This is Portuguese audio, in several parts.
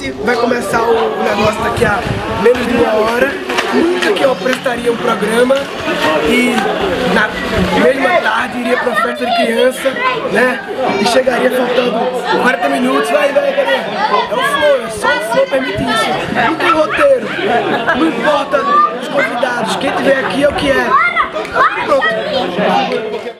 gente vai começar o negócio daqui a menos de uma hora. Nunca que eu prestaria um programa e na mesma tarde iria para uma festa de criança, né? E chegaria faltando 40 minutos, vai, vai, cadê? É o flow, é só o flow permite isso. Não tem roteiro, não importa os convidados, quem tiver aqui é o que é. Pronto.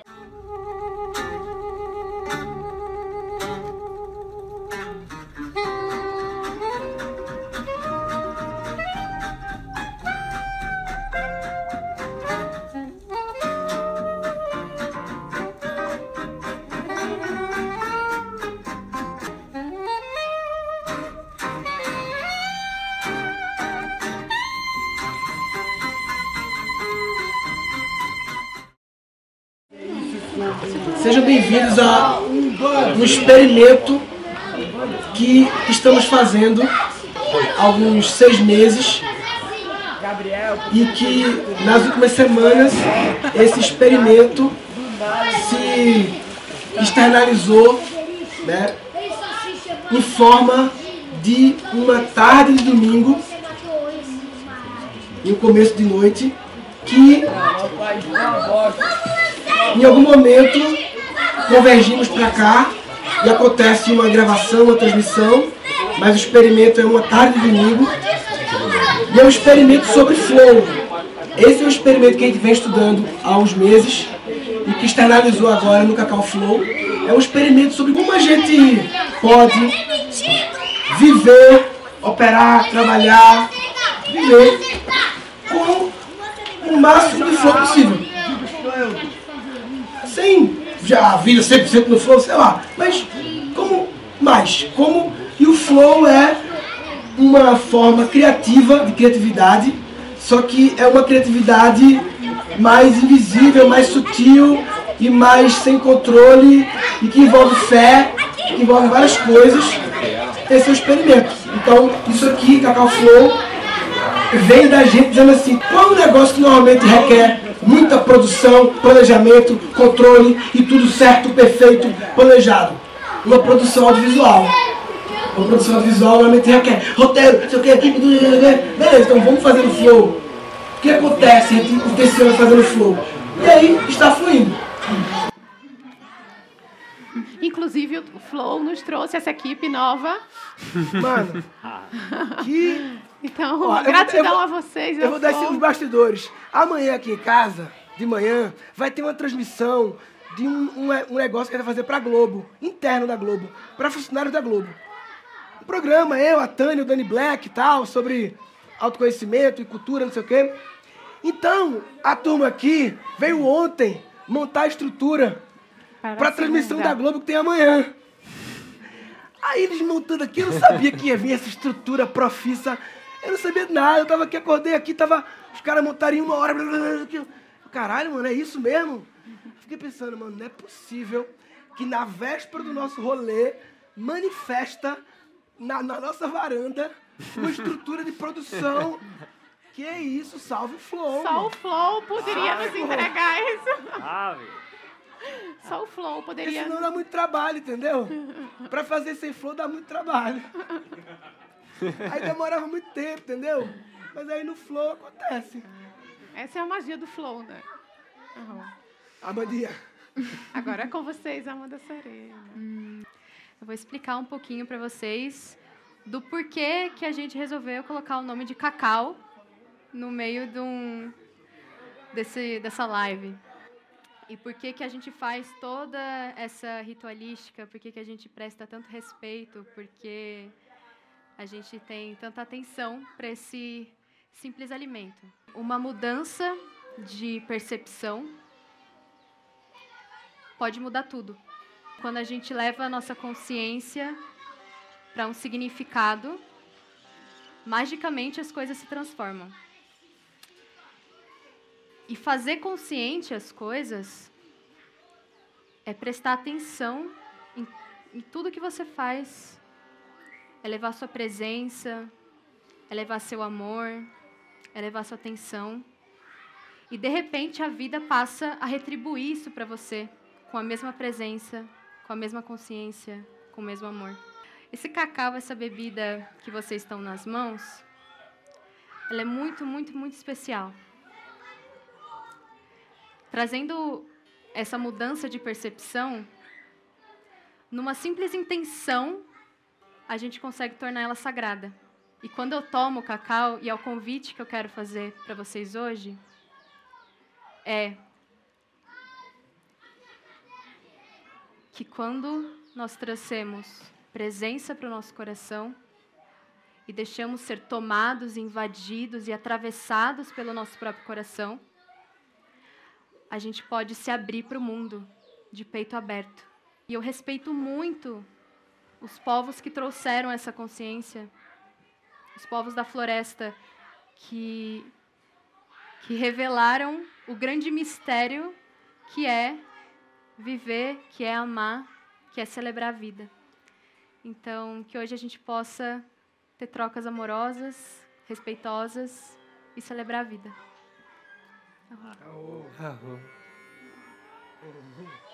Um experimento que estamos fazendo há alguns seis meses. E que nas últimas semanas esse experimento se externalizou né, em forma de uma tarde de domingo e um começo de noite que em algum momento convergimos para cá e acontece uma gravação, uma transmissão, mas o experimento é uma tarde de domingo e é um experimento sobre flow. Esse é um experimento que a gente vem estudando há uns meses e que externalizou agora no Cacau Flow. É um experimento sobre como a gente pode viver, operar, trabalhar, viver com o máximo de flow possível. Sem já a vida 100% no flow, sei lá. Mas como mais? Como e o flow é uma forma criativa de criatividade, só que é uma criatividade mais invisível, mais sutil e mais sem controle e que envolve fé, que envolve várias coisas. Esse é o experimento. Então, isso aqui, Cacau Flow, vem da gente dizendo assim, qual é um negócio que normalmente requer muita produção, planejamento, controle e tudo certo, perfeito, planejado? Uma produção audiovisual. Uma produção audiovisual normalmente requer roteiro, não sei o quê, beleza, então vamos fazer no flow. O que acontece? A gente intenciona fazendo flow. E aí está fluindo. Inclusive, o Flow nos trouxe essa equipe nova. Mano, que. Então, Ó, eu vou- gratidão eu vou- a vocês. Eu ao vou dar os bastidores. Amanhã aqui em casa, de manhã, vai ter uma transmissão de um, um, um negócio que gente vai fazer pra Globo, interno da Globo, pra funcionários da Globo. Um programa, eu, a Tânia, o Dani Black e tal, sobre autoconhecimento e cultura, não sei o quê. Então, a turma aqui veio ontem montar a estrutura Para a transmissão da Globo que tem amanhã. Aí eles montando aqui, eu não sabia que ia vir essa estrutura profissa. Eu não sabia nada, eu tava aqui, acordei aqui, tava. Os caras montaram em uma hora. blá, blá, blá. Caralho, mano, é isso mesmo? Fiquei pensando, mano, não é possível que na véspera do nosso rolê manifesta na, na nossa varanda uma estrutura de produção. Que é isso, salve o flow. Só o. Flow poderia nos entregar isso. Ave. Só o Flow Porque poderia. senão dá muito trabalho, entendeu? Pra fazer sem flow dá muito trabalho. Aí demorava muito tempo, entendeu? Mas aí no flow acontece. Essa é a magia do Flow, né? Aham. Amandia. Agora é com vocês, Amanda Serena. Eu vou explicar um pouquinho para vocês do porquê que a gente resolveu colocar o nome de Cacau no meio de um, desse, dessa live. E por que que a gente faz toda essa ritualística, por que que a gente presta tanto respeito, porque a gente tem tanta atenção para esse simples alimento. Uma mudança de percepção pode mudar tudo. Quando a gente leva a nossa consciência para um significado, magicamente as coisas se transformam. E fazer consciente as coisas é prestar atenção em, em tudo que você faz, é levar sua presença, é levar seu amor, é levar sua atenção. E de repente a vida passa a retribuir isso para você com a mesma presença, com a mesma consciência, com o mesmo amor. Esse cacau, essa bebida que vocês estão nas mãos, ela é muito, muito, muito especial. Trazendo essa mudança de percepção, numa simples intenção, a gente consegue tornar ela sagrada. E quando eu tomo o cacau, e é o convite que eu quero fazer para vocês hoje, é que quando nós trouxemos presença para o nosso coração e deixamos ser tomados, invadidos e atravessados pelo nosso próprio coração, a gente pode se abrir para o mundo de peito aberto. E eu respeito muito os povos que trouxeram essa consciência, os povos da floresta que, que revelaram o grande mistério que é viver, que é amar, que é celebrar a vida. Então, que hoje a gente possa ter trocas amorosas, respeitosas e celebrar a vida. Uhum. Uhum. Ábrete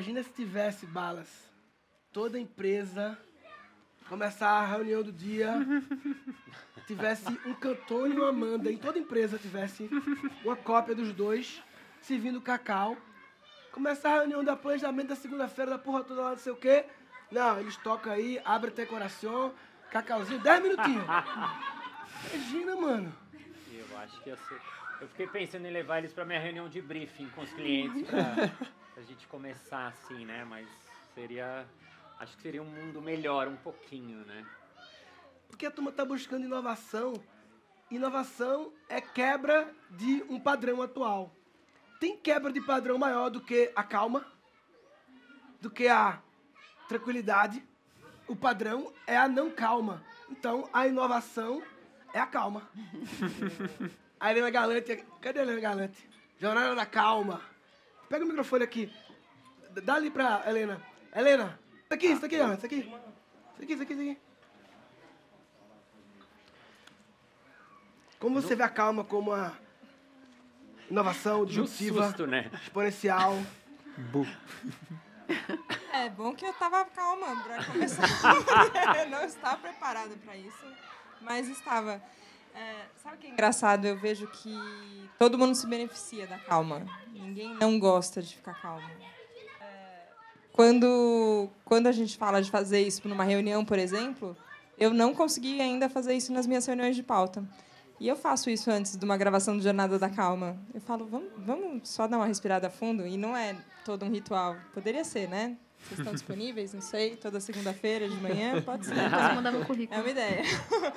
Imagina se tivesse balas. Toda empresa começar a reunião do dia, tivesse um cantor e uma Amanda, em toda empresa tivesse uma cópia dos dois, servindo cacau. Começar a reunião da planejamento da segunda-feira, da porra toda lá, não sei o quê. Não, eles tocam aí, abre teu coração, cacauzinho, 10 minutinhos. Imagina, mano. Eu acho que ia ser. Eu fiquei pensando em levar eles pra minha reunião de briefing com os clientes pra gente começar assim, né? Mas seria. Acho que seria um mundo melhor, um pouquinho, né? Porque a turma está buscando inovação. Inovação é quebra de um padrão atual. Tem quebra de padrão maior do que a calma, do que a tranquilidade. O padrão é a não calma. Então, a inovação é a calma. a Helena Galante, cadê a Helena Galante? Jornada da Calma. Pega o microfone aqui. Dá ali pra Helena. Helena, isso aqui, isso aqui, ó, isso aqui. Isso aqui, isso aqui, isso aqui. Como você vê a calma como uma inovação No disruptiva, susto, né? exponencial? É bom que eu tava calma pra começar. eu não estava preparada para isso, mas estava. É, sabe o que é engraçado? Eu vejo que todo mundo se beneficia da calma. Ninguém não gosta de ficar calmo. Quando, quando a gente fala de fazer isso numa reunião, por exemplo, eu não consegui ainda fazer isso nas minhas reuniões de pauta. E eu faço isso antes de uma gravação do Jornada da Calma. Eu falo, vamos, vamos só dar uma respirada fundo? E não é todo um ritual. Poderia ser, né? Vocês estão disponíveis? Não sei. Toda segunda-feira de manhã? Pode ser. Depois manda meu É currículo. uma ideia.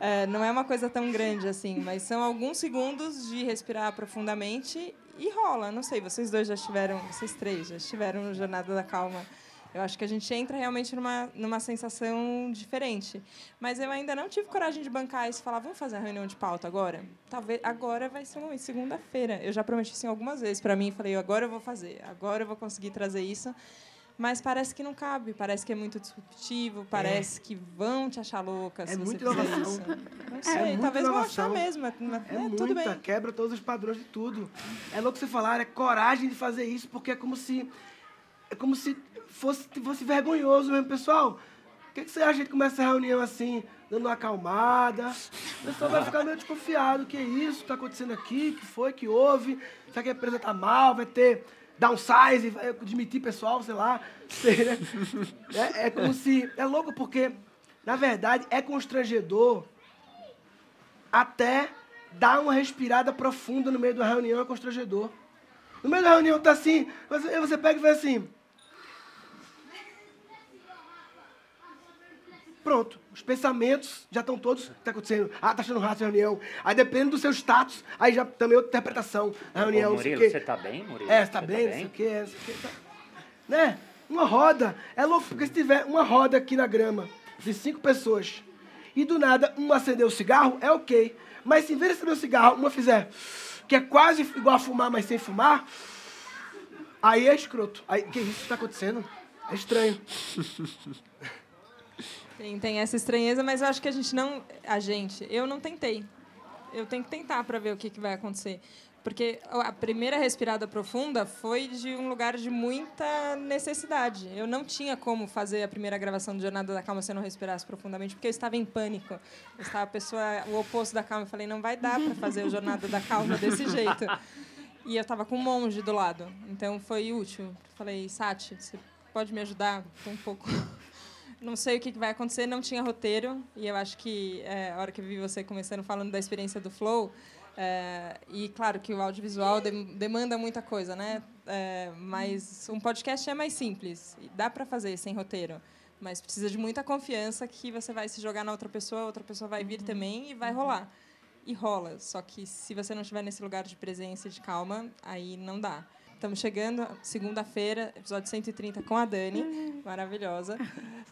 É, não é uma coisa tão grande assim, mas são alguns segundos de respirar profundamente e rola. Não sei, vocês dois já estiveram, vocês três já estiveram no Jornada da Calma. Eu acho que a gente entra realmente numa, numa sensação diferente. Mas eu ainda não tive coragem de bancar isso e falar, vamos fazer a reunião de pauta agora? Talvez agora vai ser um momento, segunda-feira. Eu já prometi isso algumas vezes para mim, falei, agora eu vou fazer, agora eu vou conseguir trazer isso. Mas parece que não cabe, parece que é muito disruptivo, parece que vão te achar louca É se muito você fizer inovação. isso. Não sei, muita talvez vão achar mesmo, mas, É, é, muita, tudo bem. quebra todos os padrões de tudo. É louco você falar, é coragem de fazer isso, porque é como se. É como se fosse, fosse vergonhoso mesmo, pessoal. O que, que você acha de começar a reunião assim, dando uma acalmada? O pessoal vai ficar meio desconfiado. Que isso está acontecendo aqui? que foi? que houve? Será que a empresa está mal? Vai ter downsize? Vai demitir pessoal, sei lá. Né? é, é como se. É louco porque, na verdade, é constrangedor até dar uma respirada profunda no meio da reunião é constrangedor. No meio da reunião tá assim, você pega e faz assim. Pronto, os pensamentos já estão todos. O que está acontecendo? Ah, tá achando rato a reunião. Aí depende do seu status, aí já também outra interpretação. A reunião, Ô, Murilo, você tá bem, Murilo? É, você tá Você bem, não sei o quê, não sei o quê. Tá... Né? Uma roda. É louco, porque se tiver uma roda aqui na grama de cinco pessoas e do nada uma acender o cigarro, é ok. Mas se em vez de acender o cigarro, uma fizer que é quase igual a fumar, mas sem fumar, aí é escroto. Aí, que isso está acontecendo? É estranho. Tem, tem essa estranheza, mas eu acho que a gente não. A gente, eu não tentei. Eu tenho que tentar para ver o que, que vai acontecer. Porque a primeira respirada profunda foi de um lugar de muita necessidade. Eu não tinha como fazer a primeira gravação do Jornada da Calma se eu não respirasse profundamente, porque eu estava em pânico. Eu estava a pessoa, o oposto da calma. Eu falei, não vai dar para fazer o Jornada da Calma desse jeito. E eu estava com um monge do lado. Então foi útil. Falei, Sati, você pode me ajudar? Um pouco não sei o que vai acontecer, não tinha roteiro. E eu acho que é, a hora que eu vi você começando falando da experiência do Flow, é, e claro que o audiovisual de, demanda muita coisa, né? É, mas um podcast é mais simples, dá para fazer sem roteiro, mas precisa de muita confiança que você vai se jogar na outra pessoa, outra pessoa vai vir uhum. também e vai uhum. rolar. E rola, só que se você não estiver nesse lugar de presença e de calma, aí não dá. Estamos chegando, segunda-feira, episódio 130 com a Dani, uhum. maravilhosa.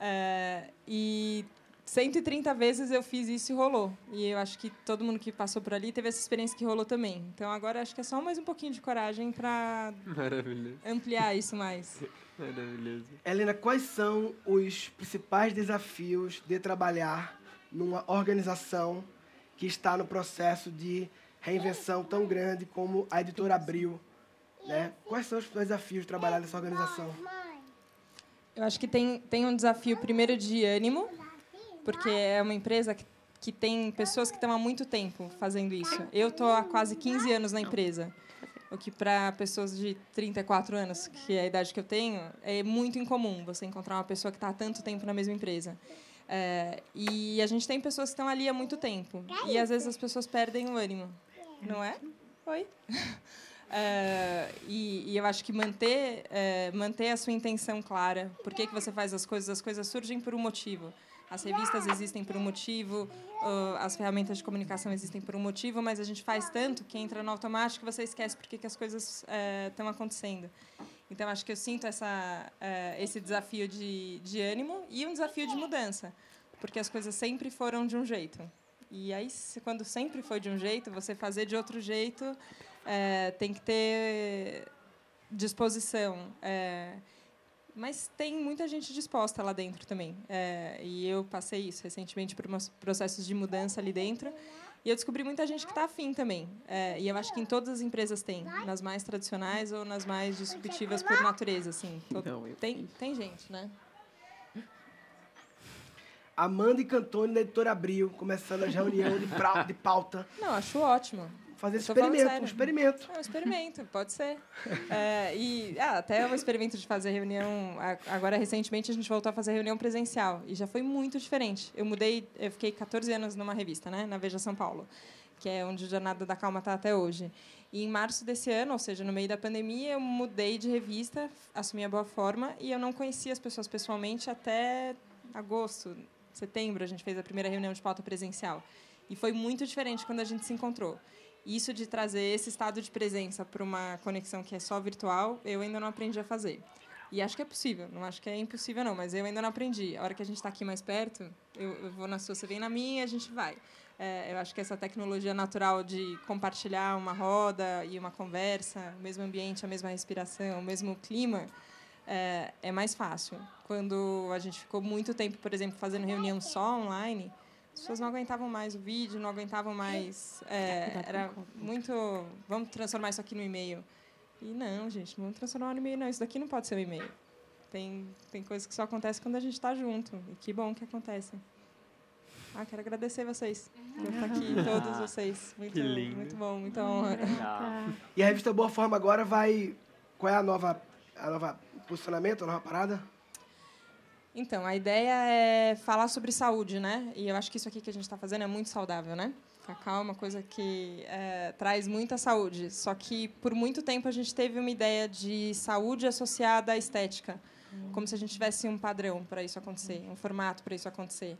É, e 130 vezes eu fiz isso e rolou. E eu acho que todo mundo que passou por ali teve essa experiência que rolou também. Então agora acho que é só mais um pouquinho de coragem para ampliar isso mais. Maravilhoso. Helena, quais são os principais desafios de trabalhar numa organização que está no processo de reinvenção tão grande como a editora Abril? Né? Quais são os desafios de trabalhar nessa organização? Eu acho que tem, tem um desafio primeiro de ânimo, porque é uma empresa que, que tem pessoas que estão há muito tempo fazendo isso. Eu estou há quase 15 anos na empresa, o que para pessoas de 34 anos, que é a idade que eu tenho, é muito incomum você encontrar uma pessoa que está há tanto tempo na mesma empresa. É, e a gente tem pessoas que estão ali há muito tempo. E às vezes as pessoas perdem o ânimo, não é? Oi? Uh, e, e, eu acho que manter, uh, manter a sua intenção clara. Por que, que você faz as coisas? As coisas surgem por um motivo. As revistas existem por um motivo, uh, as ferramentas de comunicação existem por um motivo, mas a gente faz tanto que entra no automático e você esquece por que, que as coisas estão acontecendo. Então, acho que eu sinto essa, esse desafio de, de ânimo e um desafio de mudança, porque as coisas sempre foram de um jeito. E aí, quando sempre foi de um jeito, você fazer de outro jeito é, tem que ter disposição. É, mas tem muita gente disposta lá dentro também. É, e eu passei isso recentemente por processos de mudança ali dentro. E eu descobri muita gente que está afim também. É, e eu acho que em todas as empresas tem, nas mais tradicionais ou nas mais disruptivas por natureza, assim. tem, tem gente, né? Amanda e Cantone da Editora Abril, começando a reunião de, de pauta. Não, acho ótimo fazer esse experimento, um experimento. É um experimento, pode ser. É, e ah, até um experimento de fazer reunião. Agora, recentemente, a gente voltou a fazer reunião presencial. E já foi muito diferente. Eu mudei, eu fiquei 14 anos numa revista, né, na Veja São Paulo, que é onde o Jornada da Calma está até hoje. E em março desse ano, ou seja, no meio da pandemia, eu mudei de revista, assumi a boa forma, e eu não conhecia as pessoas pessoalmente até agosto, setembro, a gente fez a primeira reunião de pauta presencial. E foi muito diferente quando a gente se encontrou isso de trazer esse estado de presença para uma conexão que é só virtual, eu ainda não aprendi a fazer. E acho que é possível, não acho que é impossível, não, mas eu ainda não aprendi. A hora que a gente está aqui mais perto, eu, eu, vou na sua, você vem na minha a gente vai. É, eu acho que essa tecnologia natural de compartilhar uma roda e uma conversa, o mesmo ambiente, a mesma respiração, o mesmo clima, é, é mais fácil. Quando a gente ficou muito tempo, por exemplo, fazendo reunião só online, as pessoas não aguentavam mais o vídeo, não aguentavam mais. É, era muito. Vamos transformar isso aqui no e-mail. E não, gente, não vamos transformar no e-mail, não. Isso daqui não pode ser um e-mail. Tem, tem coisas que só acontecem quando a gente está junto. E que bom que acontecem. Ah, quero agradecer vocês por estar aqui, todos vocês. Muito, muito bom, muita honra. E a revista Boa Forma agora vai. Qual é a nova, a nova posicionamento, a nova parada? Então, a ideia é falar sobre saúde, né? E eu acho que isso aqui que a gente está fazendo é muito saudável, né? Cacau é uma coisa que é, traz muita saúde. Só que, por muito tempo, a gente teve uma ideia de saúde associada à estética. Como se a gente tivesse um padrão para isso acontecer, um formato para isso acontecer.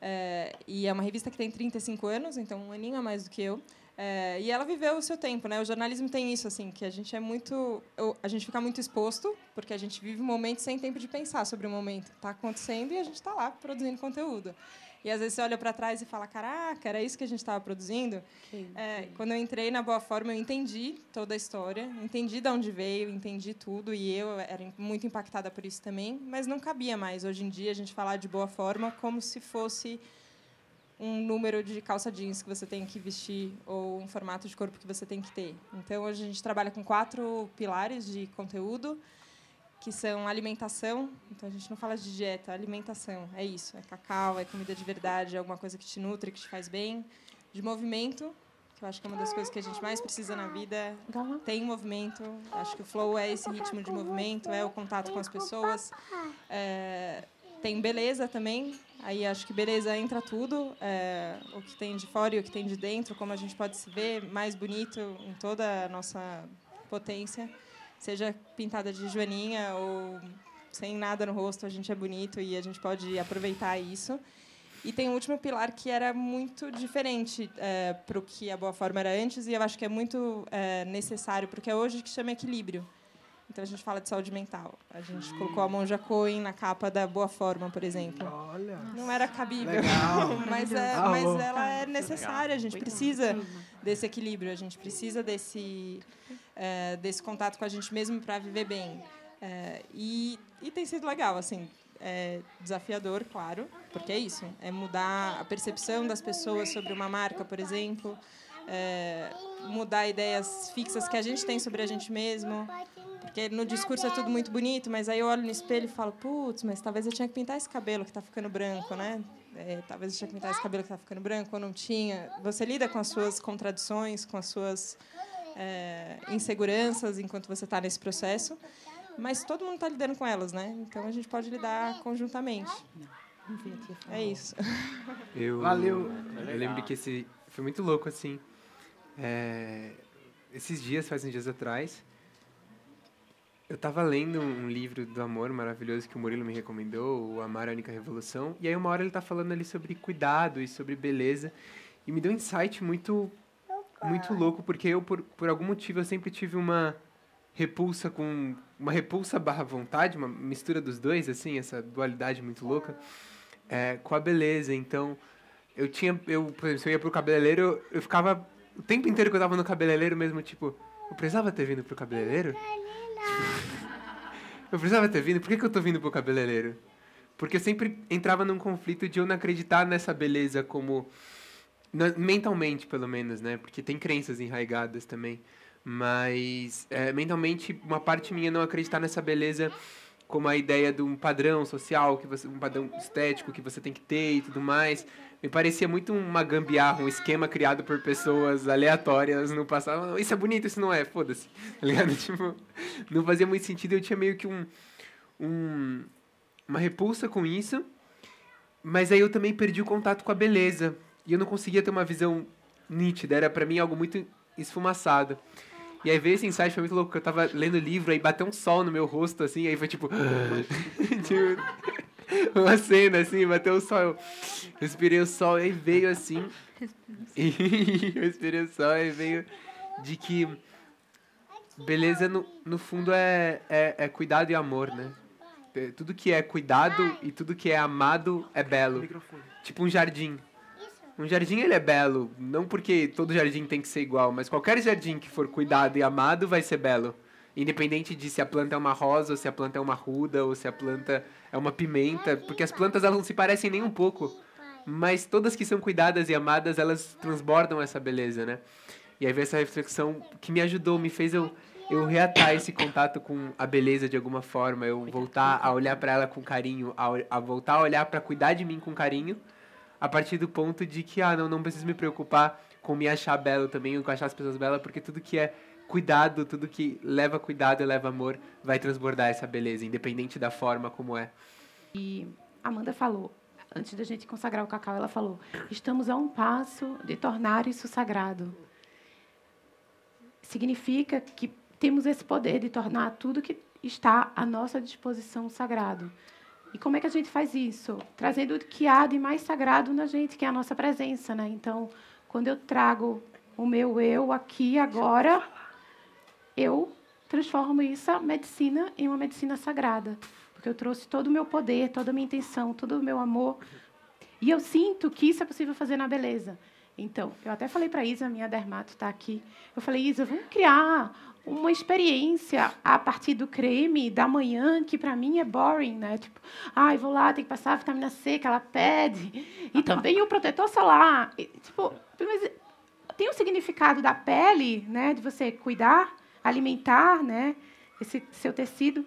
É, e é uma revista que tem 35 anos, então um aninho a mais do que eu. É, e ela viveu o seu tempo, né? O jornalismo tem isso, assim, que a gente é muito, a gente fica muito exposto, porque a gente vive um momento sem tempo de pensar sobre o momento. Está acontecendo e a gente está lá produzindo conteúdo. E às vezes você olha para trás e fala, caraca, era isso que a gente estava produzindo. É, quando eu entrei na Boa Forma, eu entendi toda a história, entendi de onde veio, entendi tudo, e eu era muito impactada por isso também, mas não cabia mais hoje em dia a gente falar de Boa Forma como se fosse um número de calça jeans que você tem que vestir ou um formato de corpo que você tem que ter. Então, hoje a gente trabalha com quatro pilares de conteúdo, que são alimentação. Então, a gente não fala de dieta, alimentação. É isso. É cacau, é comida de verdade, é alguma coisa que te nutre, que te faz bem. De movimento, que eu acho que é uma das coisas que a gente mais precisa na vida. Tem movimento. Acho que o flow é esse ritmo de movimento, é o contato com as pessoas. É, tem beleza também. Aí acho que beleza entra tudo, é, o que tem de fora e o que tem de dentro, como a gente pode se ver mais bonito em toda a nossa potência, seja pintada de joaninha ou sem nada no rosto, a gente é bonito e a gente pode aproveitar isso. E tem um último pilar que era muito diferente é, para o que a boa forma era antes e eu acho que é muito é, necessário porque é hoje que chama equilíbrio. Então a gente fala de saúde mental. A gente hum. colocou a Monja Coen na capa da Boa Forma, por exemplo. Olha. Não era cabível, mas, é, mas ela é necessária. A gente precisa desse equilíbrio. A gente precisa desse é, desse contato com a gente mesmo para viver bem. É, e, e tem sido legal, assim. É desafiador, claro, porque é isso. É mudar a percepção das pessoas sobre uma marca, por exemplo. É, mudar ideias fixas que a gente tem sobre a gente mesmo. Porque no discurso é tudo muito bonito, mas aí eu olho no espelho e falo, putz, mas talvez eu tinha que pintar esse cabelo que está ficando branco, né? É, talvez eu tinha que pintar esse cabelo que está ficando branco, ou não tinha. Você lida com as suas contradições, com as suas é, inseguranças enquanto você está nesse processo, mas todo mundo está lidando com elas, né? Então a gente pode lidar conjuntamente. É isso. Eu, Valeu. Eu lembro que esse foi muito louco assim. É, esses dias, faz uns dias atrás, eu estava lendo um livro do amor maravilhoso que o Murilo me recomendou, o Amar a Única Revolução, e aí uma hora ele está falando ali sobre cuidado e sobre beleza, e me deu um insight muito muito louco, porque eu, por, por algum motivo, eu sempre tive uma repulsa com... uma repulsa barra vontade, uma mistura dos dois, assim, essa dualidade muito louca, é, com a beleza, então... Eu tinha, eu, por exemplo, se eu ia pro cabeleireiro, eu ficava o tempo inteiro que eu tava no cabeleireiro mesmo, tipo, eu precisava ter vindo pro cabeleireiro? Eu precisava ter vindo? Por que, que eu tô vindo pro cabeleireiro? Porque eu sempre entrava num conflito de eu não acreditar nessa beleza como. mentalmente, pelo menos, né? Porque tem crenças enraigadas também. Mas, é, mentalmente, uma parte minha não acreditar nessa beleza como a ideia de um padrão social, que você, um padrão estético que você tem que ter e tudo mais me parecia muito uma gambiarra, um esquema criado por pessoas aleatórias no passado. Isso é bonito, isso não é, foda-se. Tá ligado? Tipo, não fazia muito sentido. Eu tinha meio que um, um, uma repulsa com isso. Mas aí eu também perdi o contato com a beleza. E eu não conseguia ter uma visão nítida. Era para mim algo muito esfumaçado. E aí veio esse insight, foi muito louco. Eu tava lendo livro, aí bateu um sol no meu rosto, assim, aí foi tipo. tipo uma cena assim, bateu o sol, eu respirei o sol e veio assim. Eu respirei o sol e veio de que beleza no, no fundo é, é, é cuidado e amor, né? Tudo que é cuidado e tudo que é amado é belo. Tipo um jardim. Um jardim ele é belo, não porque todo jardim tem que ser igual, mas qualquer jardim que for cuidado e amado vai ser belo. Independente de se a planta é uma rosa, ou se a planta é uma ruda, ou se a planta é uma pimenta, porque as plantas elas não se parecem nem um pouco, mas todas que são cuidadas e amadas, elas transbordam essa beleza, né? E aí veio essa reflexão que me ajudou, me fez eu eu reatar esse contato com a beleza de alguma forma, eu voltar a olhar para ela com carinho, a, a voltar a olhar para cuidar de mim com carinho, a partir do ponto de que ah, não, não preciso me preocupar com me achar belo também, com achar as pessoas belas, porque tudo que é cuidado, tudo que leva cuidado e leva amor vai transbordar essa beleza, independente da forma como é. E Amanda falou, antes da gente consagrar o cacau, ela falou: estamos a um passo de tornar isso sagrado. Significa que temos esse poder de tornar tudo que está à nossa disposição sagrado. E como é que a gente faz isso? Trazendo o que há de mais sagrado na gente, que é a nossa presença, né? Então, quando eu trago o meu eu aqui agora, eu transformo essa medicina em uma medicina sagrada, porque eu trouxe todo o meu poder, toda a minha intenção, todo o meu amor. E eu sinto que isso é possível fazer na beleza. Então, eu até falei para Isa, minha dermato está aqui. Eu falei, Isa, vamos criar uma experiência a partir do creme da manhã, que para mim é boring, né? Tipo, ai, ah, vou lá, tem que passar a vitamina C que ela pede. E também o protetor solar. E, tipo, tem o significado da pele, né? De você cuidar, alimentar, né? Esse seu tecido.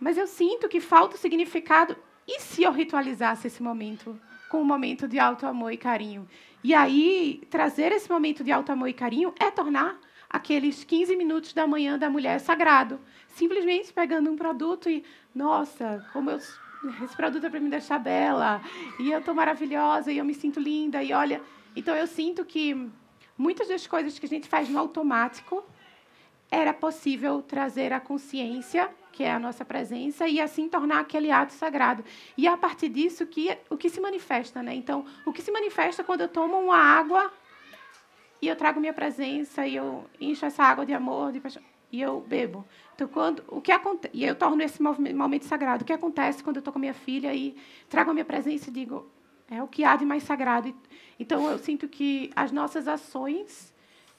Mas eu sinto que falta o significado. E se eu ritualizasse esse momento com um momento de alto amor e carinho? E aí, trazer esse momento de alto amor e carinho é tornar aqueles 15 minutos da manhã da mulher sagrado. Simplesmente pegando um produto e, nossa, como eu, esse produto é para me deixar bela, e eu estou maravilhosa, e eu me sinto linda, e olha. Então, eu sinto que muitas das coisas que a gente faz no automático era possível trazer a consciência que é a nossa presença, e assim tornar aquele ato sagrado. E é a partir disso que o que se manifesta, né? Então, o que se manifesta quando eu tomo uma água e eu trago minha presença e eu encho essa água de amor, de paixão, e eu bebo. Então, quando o que acontece, e eu torno esse momento sagrado. O que acontece quando eu estou com minha filha e trago a minha presença e digo, é o que há de mais sagrado. Então, eu sinto que as nossas ações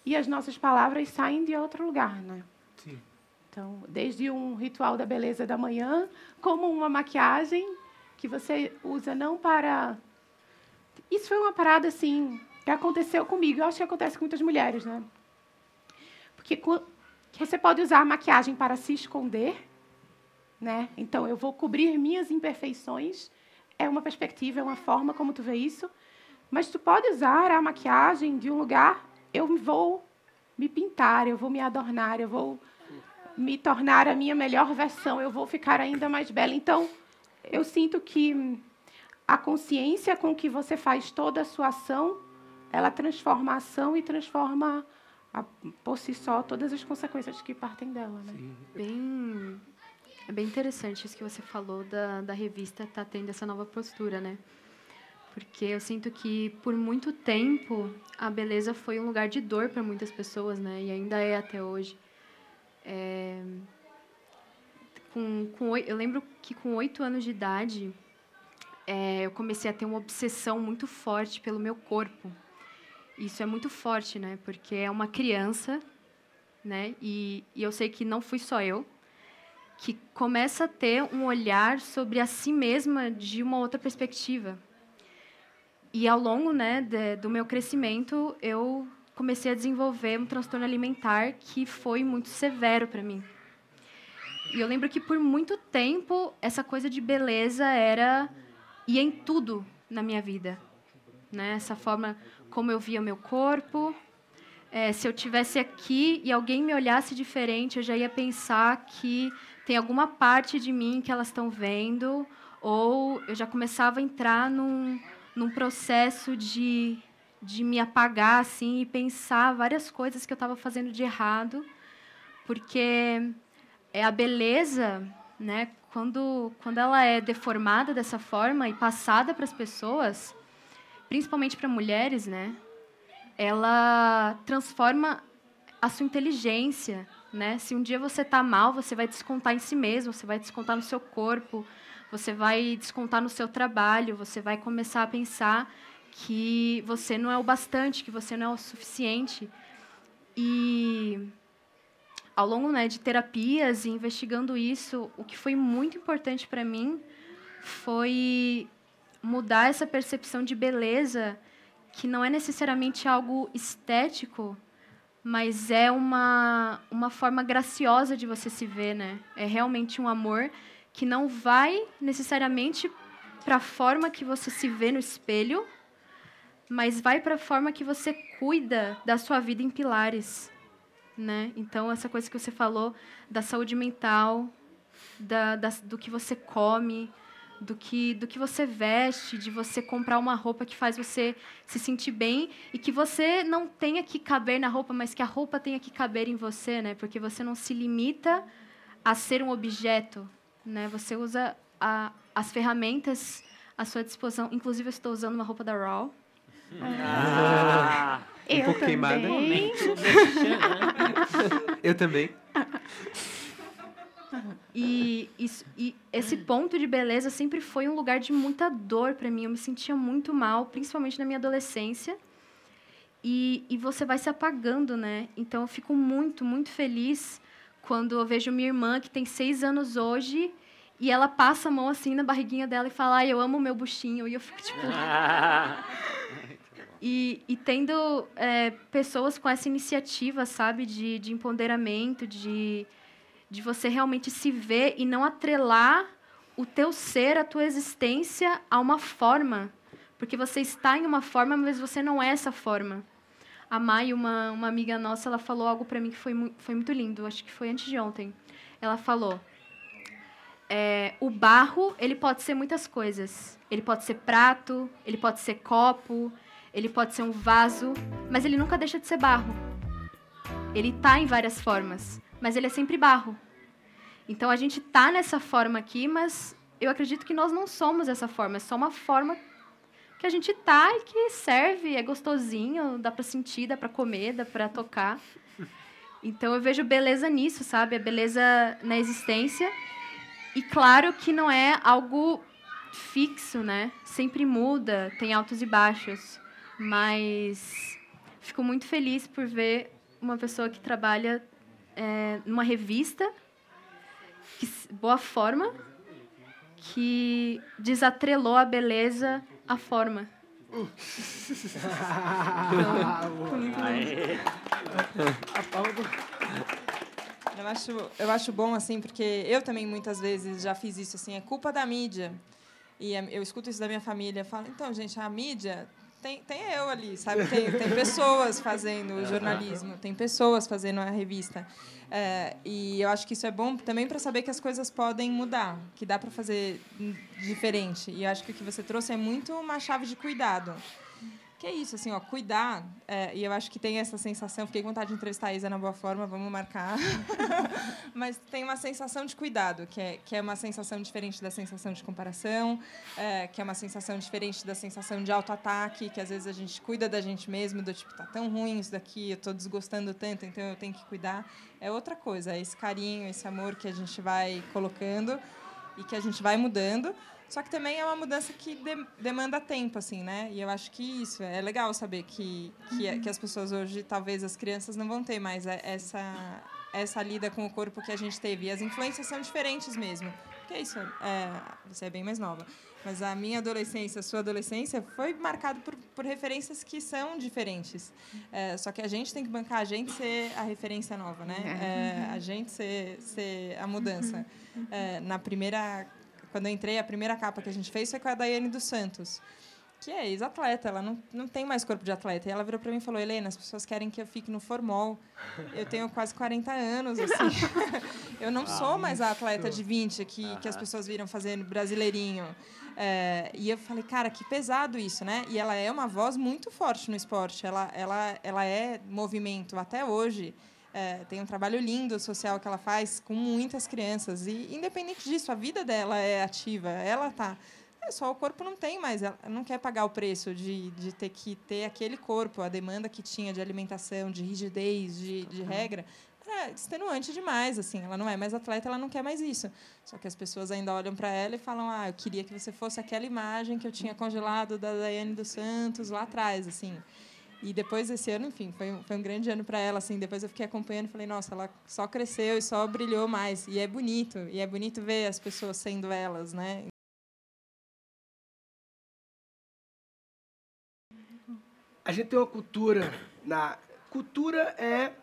e as nossas palavras saem de outro lugar, né? Sim. Então, desde um ritual da beleza da manhã, como uma maquiagem que você usa não para. Isso foi uma parada assim que aconteceu comigo. Eu acho que acontece com muitas mulheres, né? Porque você pode usar a maquiagem para se esconder, né? Então eu vou cobrir minhas imperfeições. É uma perspectiva, é uma forma como tu vê isso. Mas tu pode usar a maquiagem de um lugar. Eu vou me pintar, eu vou me adornar, eu vou me tornar a minha melhor versão, eu vou ficar ainda mais bela. Então, eu sinto que a consciência com que você faz toda a sua ação, ela transforma a ação e transforma a, por si só todas as consequências que partem dela, né? Bem, é bem interessante isso que você falou da, da revista tá tendo essa nova postura, né? Porque eu sinto que por muito tempo a beleza foi um lugar de dor para muitas pessoas, né? E ainda é até hoje. É, com, com, eu lembro que com oito anos de idade, é, eu comecei a ter uma obsessão muito forte pelo meu corpo. Isso é muito forte, né? Porque é uma criança, né? E, e eu sei que não fui só eu que começa a ter um olhar sobre a si mesma de uma outra perspectiva. E ao longo, né, de, do meu crescimento, eu comecei a desenvolver um transtorno alimentar que foi muito severo para mim. E eu lembro que por muito tempo essa coisa de beleza era ia em tudo na minha vida, né? Essa forma como eu via meu corpo. É, se eu tivesse aqui e alguém me olhasse diferente, eu já ia pensar que tem alguma parte de mim que elas estão vendo, ou eu já começava a entrar num, num processo de de me apagar assim e pensar várias coisas que eu estava fazendo de errado, porque é a beleza, né? Quando quando ela é deformada dessa forma e passada para as pessoas, principalmente para mulheres, né? Ela transforma a sua inteligência, né? Se um dia você está mal, você vai descontar em si mesmo, você vai descontar no seu corpo, você vai descontar no seu trabalho, você vai começar a pensar que você não é o bastante, que você não é o suficiente. E ao longo né, de terapias e investigando isso, o que foi muito importante para mim foi mudar essa percepção de beleza, que não é necessariamente algo estético, mas é uma, uma forma graciosa de você se ver, né? É realmente um amor que não vai necessariamente para a forma que você se vê no espelho, mas vai para a forma que você cuida da sua vida em pilares, né? Então essa coisa que você falou da saúde mental, da, da, do que você come, do que do que você veste, de você comprar uma roupa que faz você se sentir bem e que você não tenha que caber na roupa, mas que a roupa tenha que caber em você, né? Porque você não se limita a ser um objeto, né? Você usa a, as ferramentas à sua disposição. Inclusive eu estou usando uma roupa da Raw ah, um eu pouco também. queimada. eu também. E, isso, e esse ponto de beleza sempre foi um lugar de muita dor para mim. Eu me sentia muito mal, principalmente na minha adolescência. E, e você vai se apagando, né? Então eu fico muito, muito feliz quando eu vejo minha irmã, que tem seis anos hoje, e ela passa a mão assim na barriguinha dela e fala: Ai, eu amo meu buchinho. E eu fico tipo. E, e tendo é, pessoas com essa iniciativa, sabe, de, de empoderamento, de, de você realmente se ver e não atrelar o teu ser, a tua existência a uma forma. Porque você está em uma forma, mas você não é essa forma. A Mai, uma, uma amiga nossa, ela falou algo para mim que foi, foi muito lindo, acho que foi antes de ontem. Ela falou: é, o barro ele pode ser muitas coisas. Ele pode ser prato, ele pode ser copo, ele pode ser um vaso, mas ele nunca deixa de ser barro. Ele está em várias formas, mas ele é sempre barro. Então a gente está nessa forma aqui, mas eu acredito que nós não somos essa forma, é só uma forma que a gente tá e que serve, é gostosinho, dá para sentir, dá para comer, dá para tocar. Então eu vejo beleza nisso, sabe? A beleza na existência. E claro que não é algo fixo, né? Sempre muda, tem altos e baixos. Mas fico muito feliz por ver uma pessoa que trabalha é, numa revista, que, boa forma, que desatrelou a beleza à forma. Eu acho, eu acho bom, assim, porque eu também muitas vezes já fiz isso, assim, é culpa da mídia. E é, eu escuto isso da minha família, falo, então, gente, a mídia tem, tem eu ali, sabe? Tem, tem pessoas fazendo jornalismo, tem pessoas fazendo a revista. É, e eu acho que isso é bom também para saber que as coisas podem mudar, que dá para fazer diferente. E eu acho que o que você trouxe é muito uma chave de cuidado que é isso, assim, ó, cuidar. É, e eu acho que tem essa sensação. Fiquei com vontade de entrevistar a Isa na boa forma, vamos marcar. Mas tem uma sensação de cuidado, que é, que é uma sensação diferente da sensação de comparação, é, que é uma sensação diferente da sensação de autoataque, que às vezes a gente cuida da gente mesmo, do tipo, tá tão ruim isso daqui, eu estou desgostando tanto, então eu tenho que cuidar. É outra coisa, é esse carinho, esse amor que a gente vai colocando e que a gente vai mudando. Só que também é uma mudança que de, demanda tempo, assim, né? E eu acho que isso é legal saber que, que, que as pessoas hoje, talvez as crianças, não vão ter mais essa, essa lida com o corpo que a gente teve. E as influências são diferentes mesmo. Porque é isso, é, você é bem mais nova. Mas a minha adolescência, a sua adolescência, foi marcada por, por referências que são diferentes. É, só que a gente tem que bancar a gente ser a referência nova, né? É, a gente ser, ser a mudança. É, na primeira quando eu entrei, a primeira capa que a gente fez foi com a Daiane dos Santos, que é ex-atleta, ela não, não tem mais corpo de atleta. E ela virou para mim e falou: Helena, as pessoas querem que eu fique no formol. Eu tenho quase 40 anos, assim. eu não sou mais a atleta de 20 que, que as pessoas viram fazendo brasileirinho. É, e eu falei, cara, que pesado isso, né? E ela é uma voz muito forte no esporte. Ela, ela, ela é movimento até hoje. É, tem um trabalho lindo social que ela faz com muitas crianças. E, independente disso, a vida dela é ativa. Ela tá. É só o corpo não tem mais. Ela não quer pagar o preço de, de ter que ter aquele corpo, a demanda que tinha de alimentação, de rigidez, de, de regra. É extenuante demais, assim. Ela não é mais atleta, ela não quer mais isso. Só que as pessoas ainda olham para ela e falam: "Ah, eu queria que você fosse aquela imagem que eu tinha congelado da Daiane dos Santos lá atrás", assim. E depois desse ano, enfim, foi, foi um grande ano para ela. Assim, depois eu fiquei acompanhando falei, nossa, ela só cresceu e só brilhou mais. E é bonito, e é bonito ver as pessoas sendo elas, né? A gente tem uma cultura na cultura é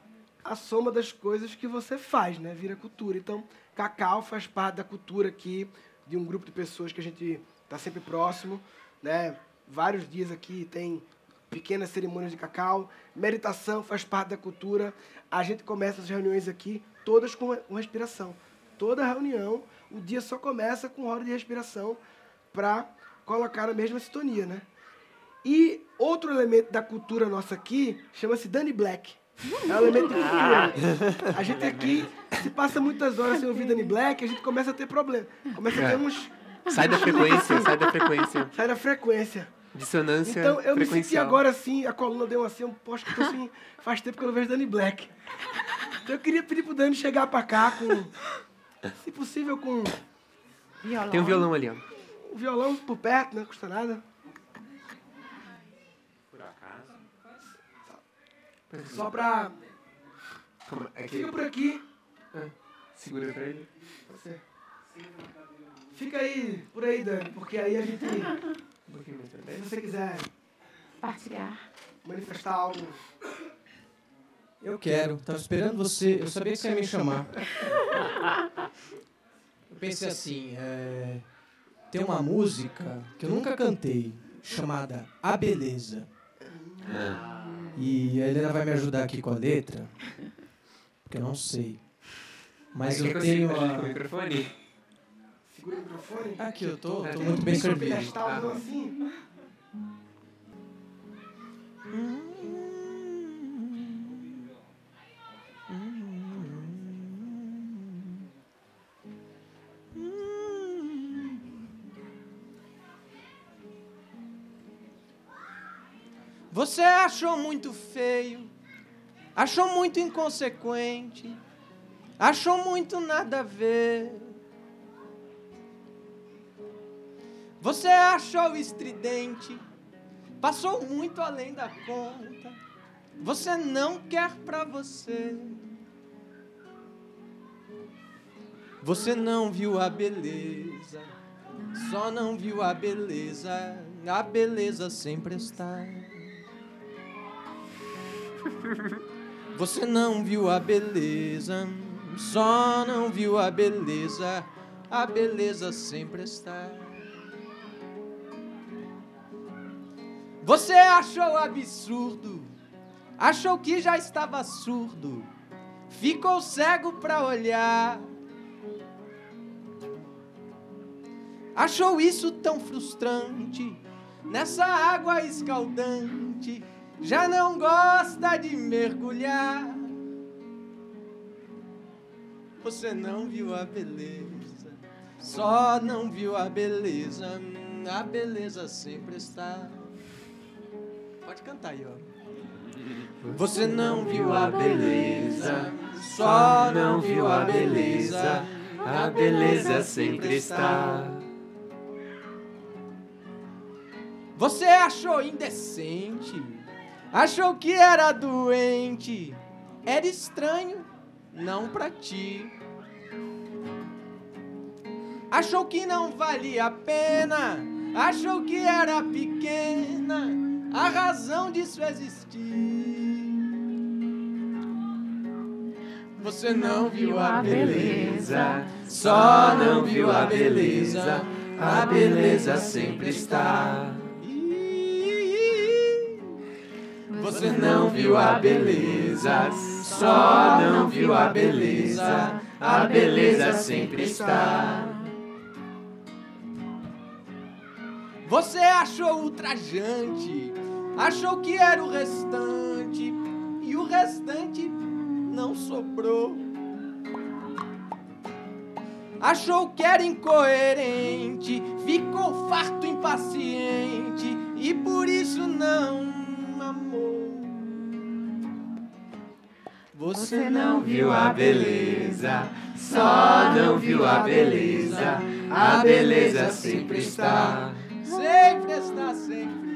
a soma das coisas que você faz, né? Vira cultura. Então, Cacau faz parte da cultura aqui de um grupo de pessoas que a gente está sempre próximo, né? Vários dias aqui tem pequenas cerimônias de cacau, meditação faz parte da cultura. A gente começa as reuniões aqui todas com, respiração. Toda reunião, o dia só começa com hora de respiração para colocar a mesma sintonia, né? E outro elemento da cultura nossa aqui chama-se Danny Black. É um elemento de cultura. A gente aqui, se passa muitas horas sem ouvir Danny Black, a gente começa a ter problema. Começa a ter é. uns... Sai da frequência, sai da frequência. Sai da frequência. Dissonância Então eu me senti agora assim, a coluna deu assim, um posto que eu tô assim, faz tempo que eu não vejo Dani Black. Então eu queria pedir pro Dani chegar pra cá com, Se possível, com Violão. Tem um violão ali, ó. o violão por perto, não custa nada. Por acaso. Só pra. É que... Fica por aqui. Segura pra ele. Você. Fica aí, por aí, Dani, porque aí a gente. Um pouquinho mais pra Se dentro. você quiser Partilhar. manifestar algo. Eu quero. Tava esperando você. Eu sabia que você ia me chamar. Eu pensei assim, é, tem uma música que eu nunca cantei, chamada A Beleza. E a Helena vai me ajudar aqui com a letra, porque eu não sei. Mas É eu tenho consigo com o a... microfone. Segura o microfone. Aqui eu tô, É, tô muito bem servido. Assim. Você achou muito feio, achou muito inconsequente, achou muito nada a ver. Você achou estridente, passou muito além da conta. Você não quer pra você. Você não viu a beleza, só não viu a beleza. A beleza sempre está. Você não viu a beleza, só não viu a beleza. A beleza sempre está. Você achou absurdo, achou que já estava surdo, ficou cego para olhar. Achou isso tão frustrante, nessa água escaldante, já não gosta de mergulhar. Você não viu a beleza, só não viu a beleza, a beleza sempre está. Pode cantar aí, ó. Você não viu a beleza, só não viu a beleza, a beleza sempre está. Você achou indecente, achou que era doente, era estranho, não pra ti. Achou que não valia a pena, achou que era pequena a razão disso existir. Você não viu a beleza, só não viu a beleza, a beleza sempre está. Você não viu a beleza, só não viu a beleza, a beleza sempre está. Você achou ultrajante, achou que era o restante, e o restante não sobrou. Achou que era incoerente, ficou farto, impaciente, e por isso não amou. Você não viu a beleza, só não viu a beleza, a beleza sempre está. Sempre está, sempre.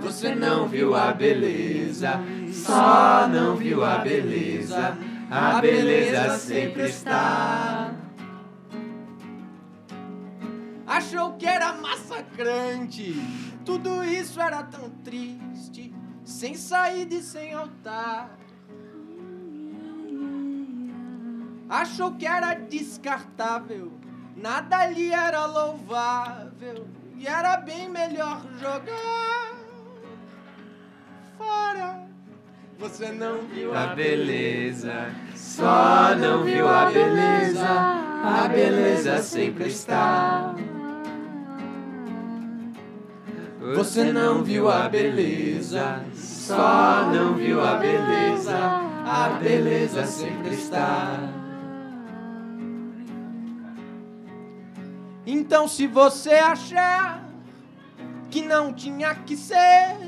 Você não viu a beleza, só não viu a beleza, a beleza sempre está. Achou que era massacrante, tudo isso era tão triste, sem saída e sem altar. Achou que era descartável, nada ali era louvável, e era bem melhor jogar fora. Você não viu a beleza, só não viu a beleza, a beleza sempre está. Você não viu a beleza, só não viu a beleza, a beleza sempre está. Então, se você achar que não tinha que ser,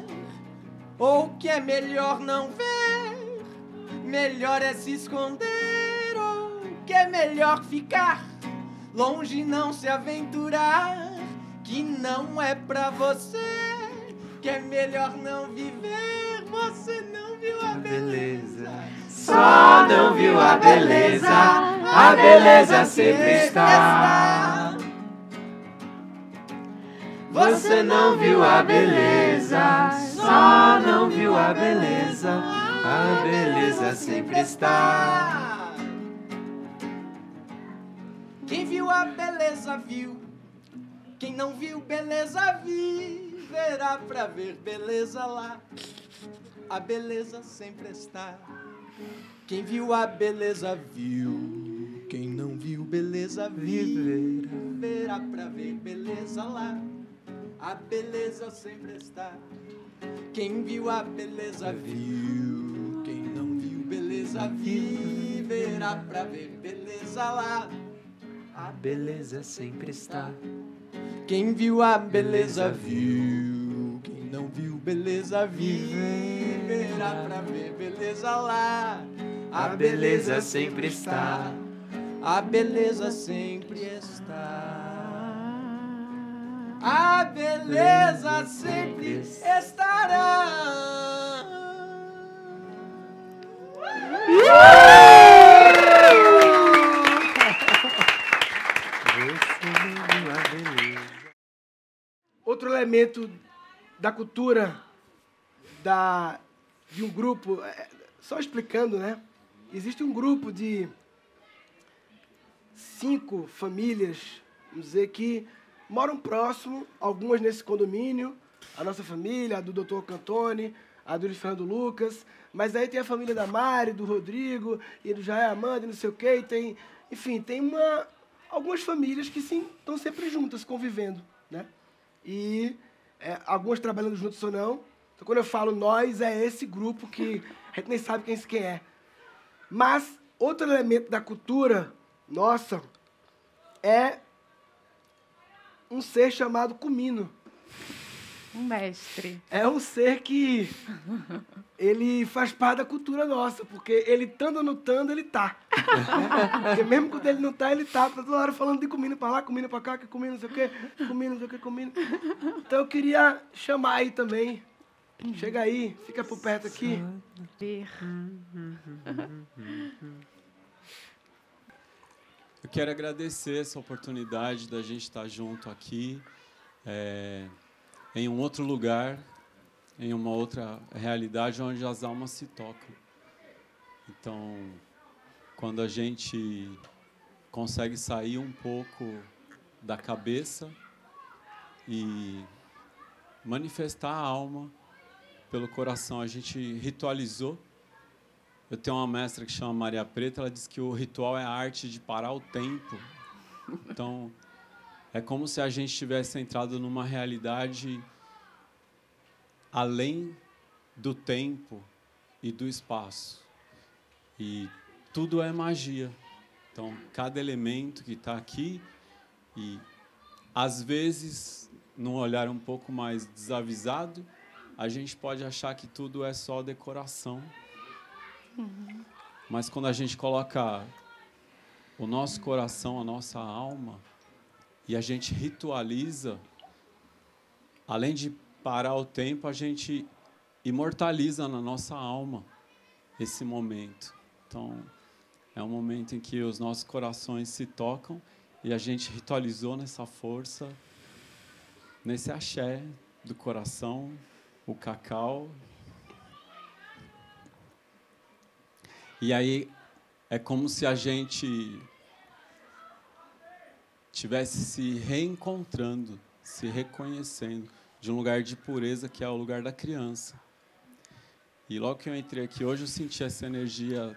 ou que é melhor não ver, melhor é se esconder, ou que é melhor ficar longe, não se aventurar, que não é pra você, que é melhor não viver. Você não viu a beleza, Só não viu a beleza, a beleza sempre está. Você não viu a beleza, só não viu a beleza, a beleza sempre está. Quem viu a beleza viu, quem não viu beleza viverá pra ver beleza lá. A beleza sempre está. Quem viu a beleza viu, quem não viu beleza viverá pra ver beleza lá. A beleza sempre está. Quem viu a beleza viu, quem não viu beleza viverá pra ver beleza lá. A beleza sempre está. Quem viu a beleza viu, quem não viu beleza viverá pra ver beleza lá. A beleza sempre está. A beleza sempre está. A beleza sempre estará. Outro elemento da cultura da, de um grupo, é, só explicando, né? Existe um grupo de cinco famílias, vamos dizer, que moram próximo, algumas nesse condomínio, a nossa família, a do Dr. Cantone, a do Luiz Fernando Lucas, mas aí tem a família da Mari, do Rodrigo, e do Jair Amanda, e não sei o quê, e tem, enfim, tem uma, algumas famílias que sim, estão sempre juntas, convivendo, né? E é, algumas trabalhando juntos ou não. Então, quando eu falo nós, é esse grupo que a gente nem sabe quem, quem é. Mas, outro elemento da cultura nossa é um ser chamado Cumino. Um mestre. É um ser que ele faz parte da cultura nossa, porque ele estando ou não estando, ele tá. Porque mesmo quando ele não tá, ele tá. Tá toda hora falando de comida pra lá, comida pra cá, que comida não sei o quê, comida não sei o quê, comida. Então eu queria chamar aí também. Chega aí, fica por perto aqui. Eu quero agradecer essa oportunidade da gente estar junto aqui, é, em um outro lugar, em uma outra realidade onde as almas se tocam. Então, quando a gente consegue sair um pouco da cabeça e manifestar a alma pelo coração, a gente ritualizou eu tenho uma mestra que chama Maria Preta, ela diz que o ritual é a arte de parar o tempo. Então, é como se a gente tivesse entrado numa realidade além do tempo e do espaço. E tudo é magia. Então, cada elemento que está aqui e às vezes, num olhar um pouco mais desavisado, a gente pode achar que tudo é só decoração. Mas quando a gente coloca o nosso coração, a nossa alma, e a gente ritualiza, além de parar o tempo, a gente imortaliza na nossa alma esse momento. Então, é um momento em que os nossos corações se tocam e a gente ritualizou nessa força, nesse axé do coração, o cacau E aí é como se a gente tivesse se reencontrando, se reconhecendo de um lugar de pureza que é o lugar da criança. E logo que eu entrei aqui hoje, eu senti essa energia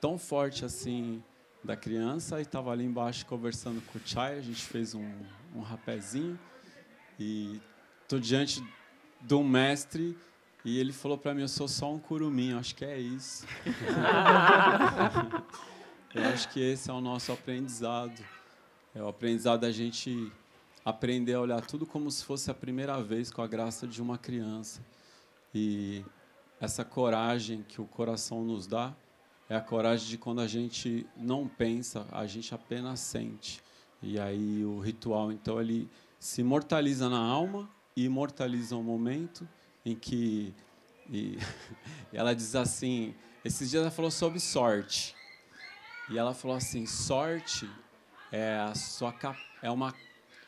tão forte assim da criança e estava ali embaixo conversando com o Chai, a gente fez um, um rapézinho e estou diante de um mestre e ele falou para mim, eu sou só um curumim, acho que é isso. eu acho que esse é o nosso aprendizado. É o aprendizado da gente aprender a olhar tudo como se fosse a primeira vez com a graça de uma criança. E essa coragem que o coração nos dá é a coragem de quando a gente não pensa, a gente apenas sente. E aí o ritual, então, ele se imortaliza na alma e imortaliza o momento em que e ela diz assim, esses dias ela falou sobre sorte. E ela falou assim, sorte é a sua é uma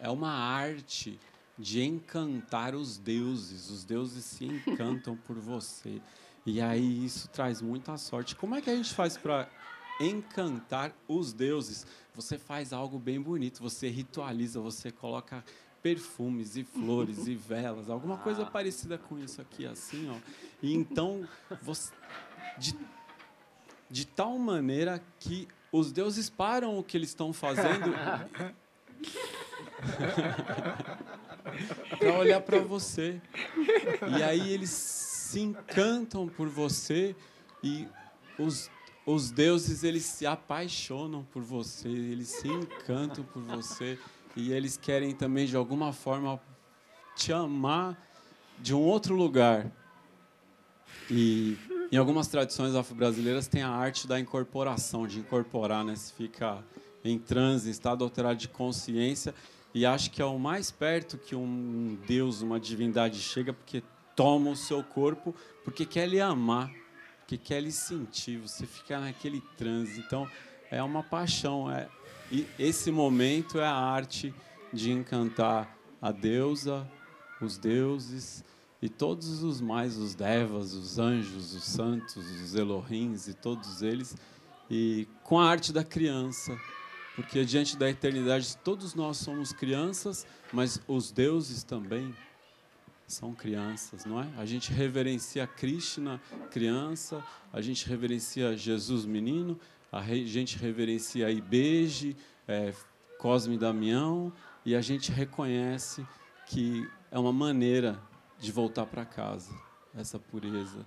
é uma arte de encantar os deuses. Os deuses se encantam por você. E aí isso traz muita sorte. Como é que a gente faz para encantar os deuses? Você faz algo bem bonito, você ritualiza, você coloca perfumes e flores e velas, alguma coisa ah. parecida com isso aqui, assim, ó. E então, você, de, de tal maneira que os deuses param o que eles estão fazendo para olhar para você. E aí eles se encantam por você e os os deuses eles se apaixonam por você, eles se encantam por você e eles querem também de alguma forma te amar de um outro lugar. E em algumas tradições afro-brasileiras tem a arte da incorporação, de incorporar, né? Se fica em transe, estado alterado de consciência e acho que é o mais perto que um Deus, uma divindade chega, porque toma o seu corpo, porque quer lhe amar, porque quer lhe sentir, você fica naquele transe. Então, é uma paixão. É, e esse momento é a arte de encantar a deusa, os deuses e todos os mais, os devas, os anjos, os santos, os Elohims e todos eles, e com a arte da criança, porque diante da eternidade todos nós somos crianças, mas os deuses também são crianças, não é? A gente reverencia Krishna, criança, a gente reverencia Jesus, menino, a gente reverencia Ibeje, é, Cosme e Damião, e a gente reconhece que é uma maneira de voltar para casa, essa pureza.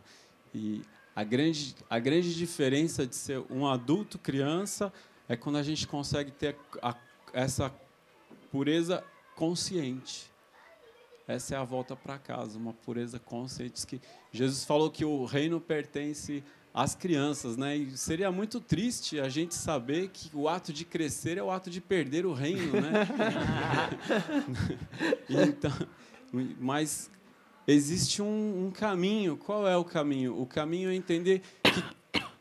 E a grande, a grande diferença de ser um adulto criança é quando a gente consegue ter a, essa pureza consciente. Essa é a volta para casa, uma pureza consciente. Que Jesus falou que o reino pertence às crianças, né? E seria muito triste a gente saber que o ato de crescer é o ato de perder o reino, né? então, mas existe um, um, caminho. Qual é o caminho? O caminho é entender que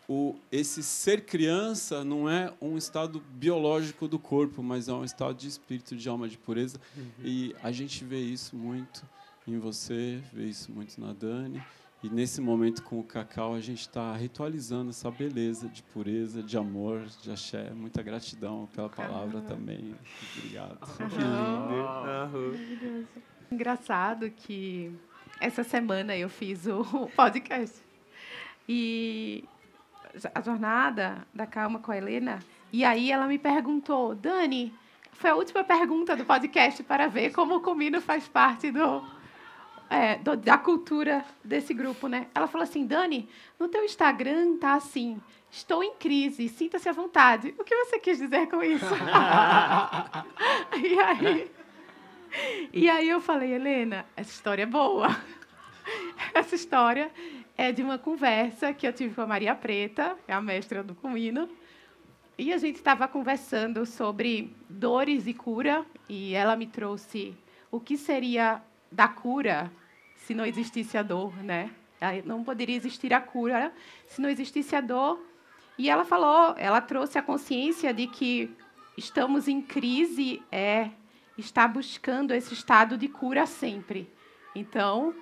o, esse ser criança não é um estado biológico do corpo, mas é um estado de espírito, de alma, de pureza. Uhum. E a gente vê isso muito em você, vê isso muito na Dani. E nesse momento com o cacau, a gente está ritualizando essa beleza de pureza, de amor, de axé. Muita gratidão pela palavra também. Obrigado. Que lindo. Engraçado que essa semana eu fiz o podcast. E a jornada da calma com a Helena. E aí ela me perguntou, Dani, foi a última pergunta do podcast para ver como o Comino faz parte do, é, do, da cultura desse grupo, né? Ela falou assim, Dani, no teu Instagram tá assim, estou em crise, sinta-se à vontade. O que você quis dizer com isso? e aí, e aí eu falei, Helena, essa história é boa. Essa história é de uma conversa que eu tive com a Maria Preta, é a mestra do Comino, e a gente estava conversando sobre dores e cura, e ela me trouxe o que seria da cura se não existisse a dor, né? Não poderia existir a cura se não existisse a dor. E ela falou, ela trouxe a consciência de que estamos em crise é estar buscando esse estado de cura sempre. Então,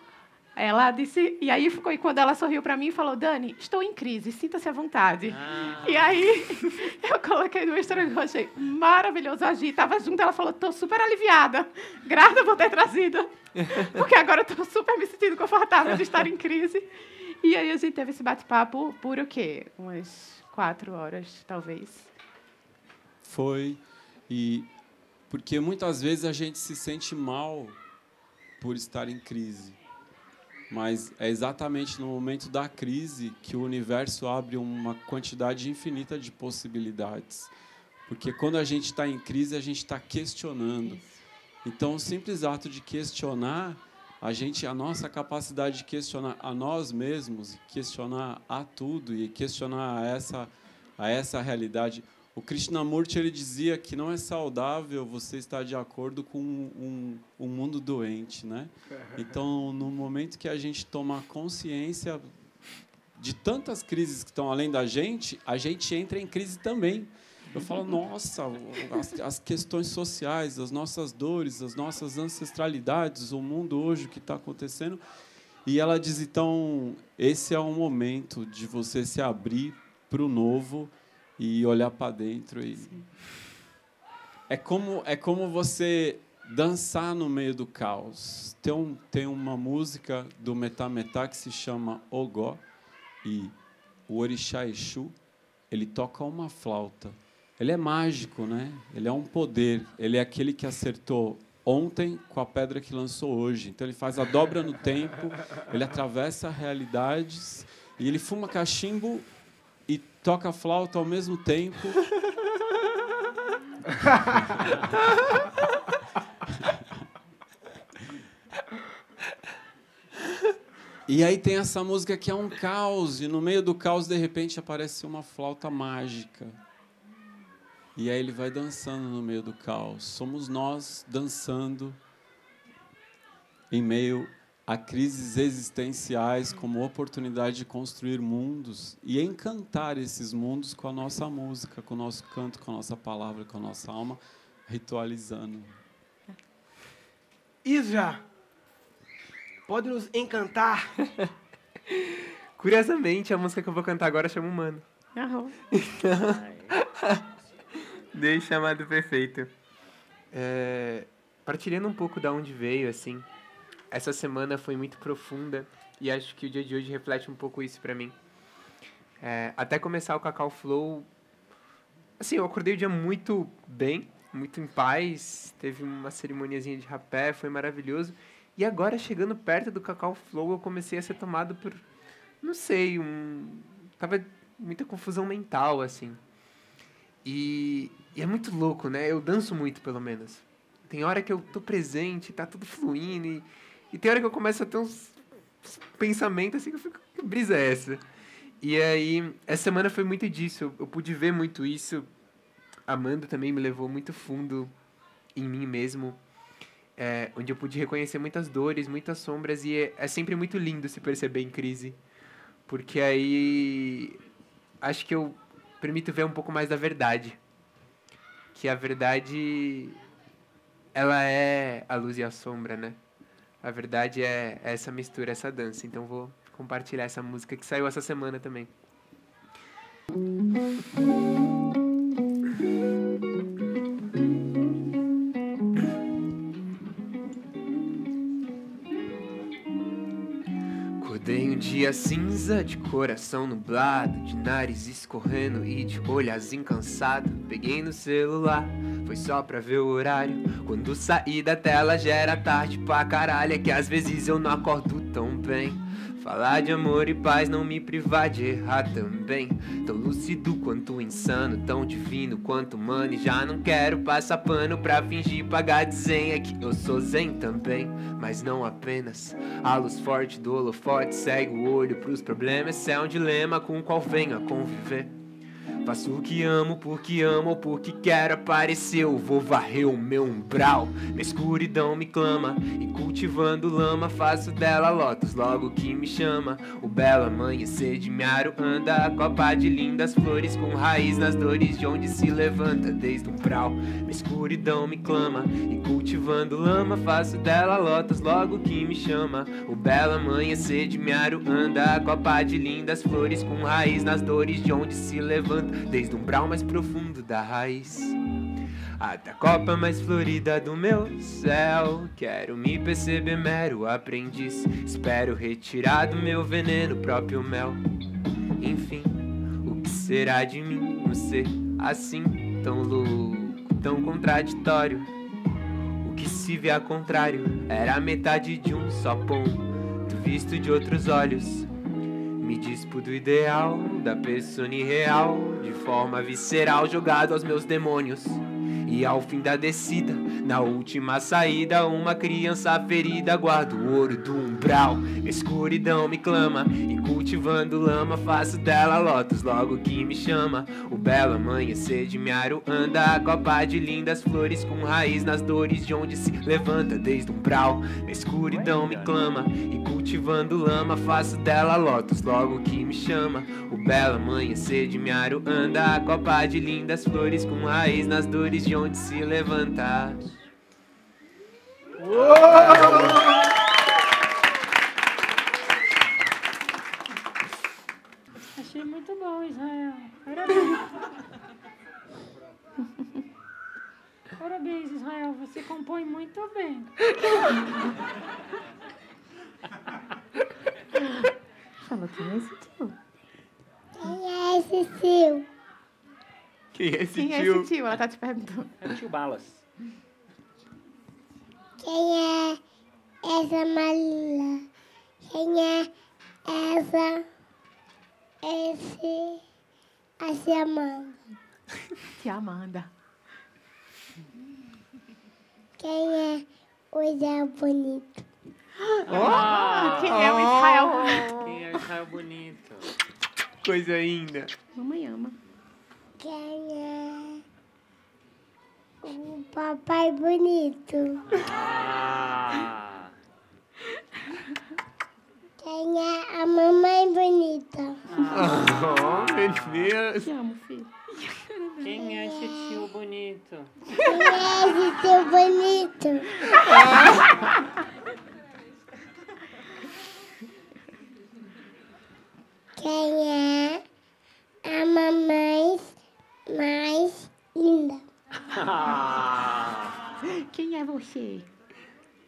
ela disse, e aí ficou, e quando ela sorriu para mim e falou, Dani, estou em crise, sinta-se à vontade. Ah. E aí eu coloquei no Instagram, eu achei maravilhoso. A Gi estava junto, ela falou, estou super aliviada, grata por ter trazido, porque agora estou super me sentindo confortável de estar em crise. E aí a gente teve esse bate-papo por o quê? Umas quatro horas, talvez. Foi, e porque muitas vezes a gente se sente mal por estar em crise mas é exatamente no momento da crise que o universo abre uma quantidade infinita de possibilidades. Porque quando a gente está em crise, a gente está questionando. Então, o simples ato de questionar a gente, a nossa capacidade de questionar a nós mesmos, questionar a tudo e questionar a essa, a essa realidade. O Krishnamurti ele dizia que não é saudável você estar de acordo com um, um, mundo doente, né? Então, no momento que a gente toma consciência de tantas crises que estão além da gente, a gente entra em crise também. Eu falo, nossa, as, as, questões sociais, as nossas dores, as nossas ancestralidades, o mundo hoje, o que está acontecendo. E ela diz, então, esse é o momento de você se abrir para o novo e olhar para dentro. E... É, como, é como você dançar no meio do caos. Tem, um, tem uma música do Metá Metá que se chama Ogó, e o Orixá Exu, ele toca uma flauta ele é mágico, né? Ele é um poder. Ele é aquele que acertou ontem com a pedra que lançou hoje. Então ele faz a dobra no tempo, ele atravessa realidades e ele fuma cachimbo e toca flauta ao mesmo tempo. E aí tem essa música que é um caos, e no meio do caos, de repente, aparece uma flauta mágica. E aí ele vai dançando no meio do caos. Somos nós dançando em meio a crises existenciais como oportunidade de construir mundos e encantar esses mundos com a nossa música, com o nosso canto, com a nossa palavra, com a nossa alma, ritualizando. Isra, pode nos encantar? Curiosamente, a música que eu vou cantar agora chama Humano. Aham. Dei chamado perfeito. É, partilhando um pouco da onde veio, assim, essa semana foi muito profunda e acho que o dia de hoje reflete um pouco isso para mim. É, até começar o Cacau Flow, assim, eu acordei o dia muito bem, muito em paz, teve uma cerimoniazinha de rapé, foi maravilhoso. E agora, chegando perto do Cacau Flow, eu comecei a ser tomado por, não sei, um... Tava muita confusão mental, assim. E, e é muito louco, né? Eu danço muito, pelo menos. Tem hora que eu tô presente, tá tudo fluindo. E, e tem hora que eu começo a ter uns, pensamentos assim que eu fico, que brisa é essa? E aí, essa semana foi muito disso. Eu, eu pude ver muito isso. Amanda também me levou muito fundo em mim mesmo. É, onde eu pude reconhecer muitas dores, muitas sombras. E é, é sempre muito lindo se perceber em crise. Porque aí. Acho que eu permito ver um pouco mais da verdade. Que a verdade ela é a luz e a sombra, né? A verdade é essa mistura, essa dança. Então vou compartilhar essa música que saiu essa semana também. Acordei um dia cinza, de coração nublado, de nariz escorrendo e de olhazinho cansado. Peguei no celular, foi só pra ver o horário. Quando saí da tela já era tarde pra caralho. É que às vezes eu não acordo tão bem. Falar de amor e paz, não me privar de errar também. Tão lúcido quanto insano, tão divino quanto humano. E já não quero passar pano pra fingir pagar desenha que eu sou zen também. Mas não apenas. A luz forte do holofote segue o olho pros problemas. Esse é um dilema com o qual venho a conviver. Faço o que amo porque amo porque quero aparecer. Eu vou varrer o meu umbral. Minha escuridão me clama e cultivando lama faço dela lotus logo que me chama. O belo amanhecer de Miaro anda a copa de lindas flores com raiz nas dores de onde se levanta desde o umbral. Minha escuridão me clama e cultivando lama faço dela lotus logo que me chama. O belo amanhecer de Miaro anda a copa de lindas flores com raiz nas dores de onde se levanta desde o umbral mais profundo da raiz. Até a copa mais florida do meu céu. Quero me perceber mero aprendiz. Espero retirar do meu veneno próprio mel. Enfim, o que será de mim no ser assim, tão louco, tão contraditório? O que se vê a contrário era a metade de um só ponto, visto de outros olhos. Me dispo do ideal, da pessoa irreal, de forma visceral jogado aos meus demônios. E ao fim da descida, na última saída, uma criança ferida guarda o ouro do umbral. Escuridão me clama e cultivando lama, faço dela lotus logo que me chama. O belo amanhecer de Miaro anda, a copa de lindas flores com raiz nas dores de onde se levanta desde o umbral. Escuridão me clama e cultivando lama, faço dela lotus logo que me chama. O belo amanhecer de Miaro anda, a copa de lindas flores com raiz nas dores de onde se levanta. Achei muito bom, Israel. Parabéns. Parabéns, Israel. Você compõe muito bem. Fala, quem é esse tio? Quem é esse tio? Quem é esse Quem é tio? esse tio? Ela tá te perguntando. É o tio Balas. Quem é essa Marília? Quem é essa... Esse... Essa Amanda? Tia Amanda. Quem é o Zé Bonito? Oh, quem é o Israel? Quem é o Israel bonito? Coisa ainda. Mamãe ama. Quem é o Papai Bonito? Ah, Quem é a Mamãe Bonita? Oh, meu Deus. Te amo, filho. quem é esse tio bonito? Quem é esse tio bonito? Quem é a mamãe mais linda? Quem é você?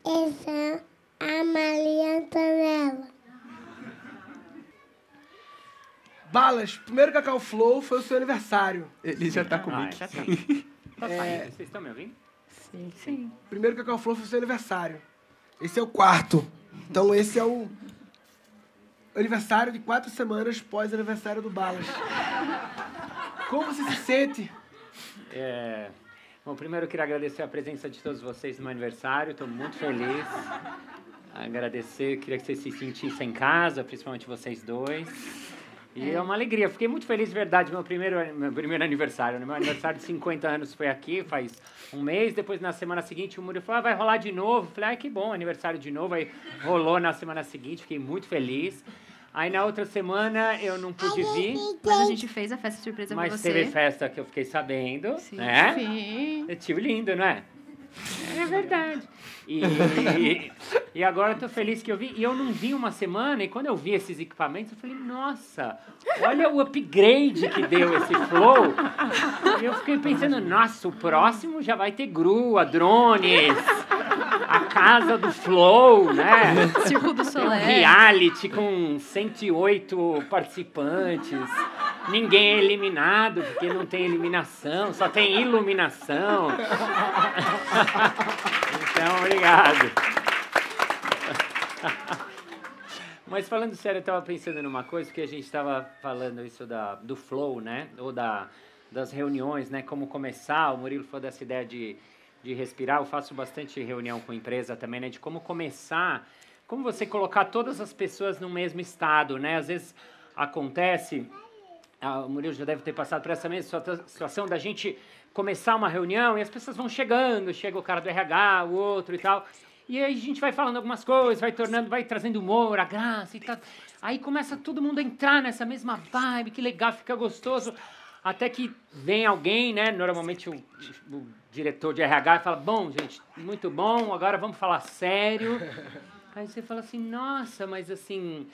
Essa é a Maria Antonella. Balas, primeiro Cacau Flow foi o seu aniversário. Ele já tá com o ah, já tá. Tá saindo. Vocês estão me ouvindo? Sim, sim. Primeiro Cacau Flow foi o seu aniversário. Esse é o quarto. Então esse é o aniversário de quatro semanas pós aniversário do Balas. Como você se sente? É, bom, primeiro eu queria agradecer a presença de todos vocês no meu aniversário. Estou muito feliz. Agradecer, queria que vocês se sentissem em casa, principalmente vocês dois. E é. uma alegria, fiquei muito feliz, de verdade, meu primeiro, meu primeiro aniversário. né? Meu aniversário de 50 anos foi aqui, faz um mês. Depois, na semana seguinte, o Murilo falou, ah, vai rolar de novo. Falei, ah, que bom, aniversário de novo. Aí rolou na semana seguinte, fiquei muito feliz. Aí na outra semana eu não pude vir, Mas a gente fez a festa surpresa pra mas você. teve festa que eu fiquei sabendo, Sim. né? Sim. Eu tive lindo, não é? É verdade. E, e agora eu tô feliz que eu vi. E eu não vi uma semana, e quando eu vi esses equipamentos, eu falei, nossa, olha o upgrade que deu esse Flow. E eu fiquei pensando, nossa, o próximo já vai ter grua, drones, casa do Flow, né? Circo do Tem um reality com 108 participantes. Ninguém é eliminado, porque não tem eliminação, só tem iluminação. Então, obrigado. Mas falando sério, eu estava pensando numa coisa, porque a gente estava falando isso da, do flow, né? Ou da, das reuniões, né? Como começar. O Murilo falou dessa ideia de, de respirar. Eu faço bastante reunião com empresa também, né? De como começar, como você colocar todas as pessoas no mesmo estado, né? Às vezes acontece, ah, o Murilo já deve ter passado por essa mesma situa- situação da gente começar uma reunião e as pessoas vão chegando, chega o cara do RH, o outro e tal. E aí a gente vai falando algumas coisas, vai tornando, vai trazendo humor, a graça e tal. Aí começa todo mundo a entrar nessa mesma vibe, que legal, fica gostoso. Até que vem alguém, né? Normalmente o, o diretor de RH fala: Bom, gente, muito bom, agora vamos falar sério. Aí você fala assim: Nossa, mas assim,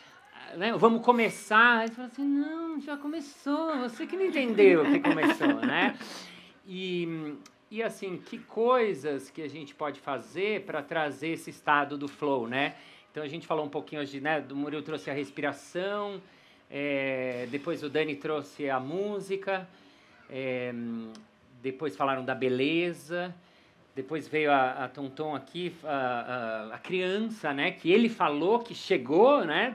né, vamos começar. Aí você fala assim: Não, já começou, você que não entendeu que começou, né? E, e assim, que coisas que a gente pode fazer para trazer esse estado do flow, né? Então a gente falou um pouquinho hoje, né? Do Murilo trouxe a respiração, é, depois o Dani trouxe a música, é, depois falaram da beleza, depois veio a, a Tonton aqui, a, a, a criança, né? Que ele falou que chegou, né?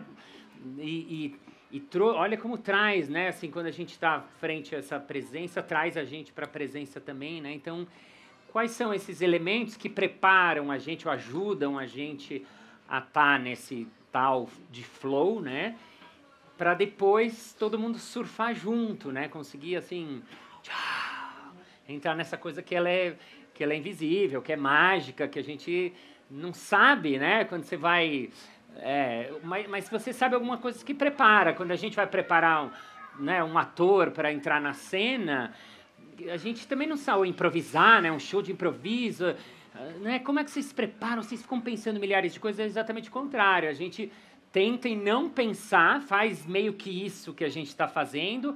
E, e, e trou- olha como traz, né? Assim, quando a gente está frente a essa presença, traz a gente para a presença também, né? Então, quais são esses elementos que preparam a gente ou ajudam a gente a estar tá nesse tal de flow, né? Para depois todo mundo surfar junto, né? Conseguir assim tchau, entrar nessa coisa que ela é que ela é invisível, que é mágica, que a gente não sabe, né? Quando você vai é, mas, mas você sabe alguma coisa que prepara. Quando a gente vai preparar um, né, um ator para entrar na cena, a gente também não sabe improvisar, né? Um show de improviso. Né? Como é que vocês se preparam? Vocês ficam pensando milhares de coisas, é exatamente o contrário. A gente tenta em não pensar, faz meio que isso que a gente está fazendo.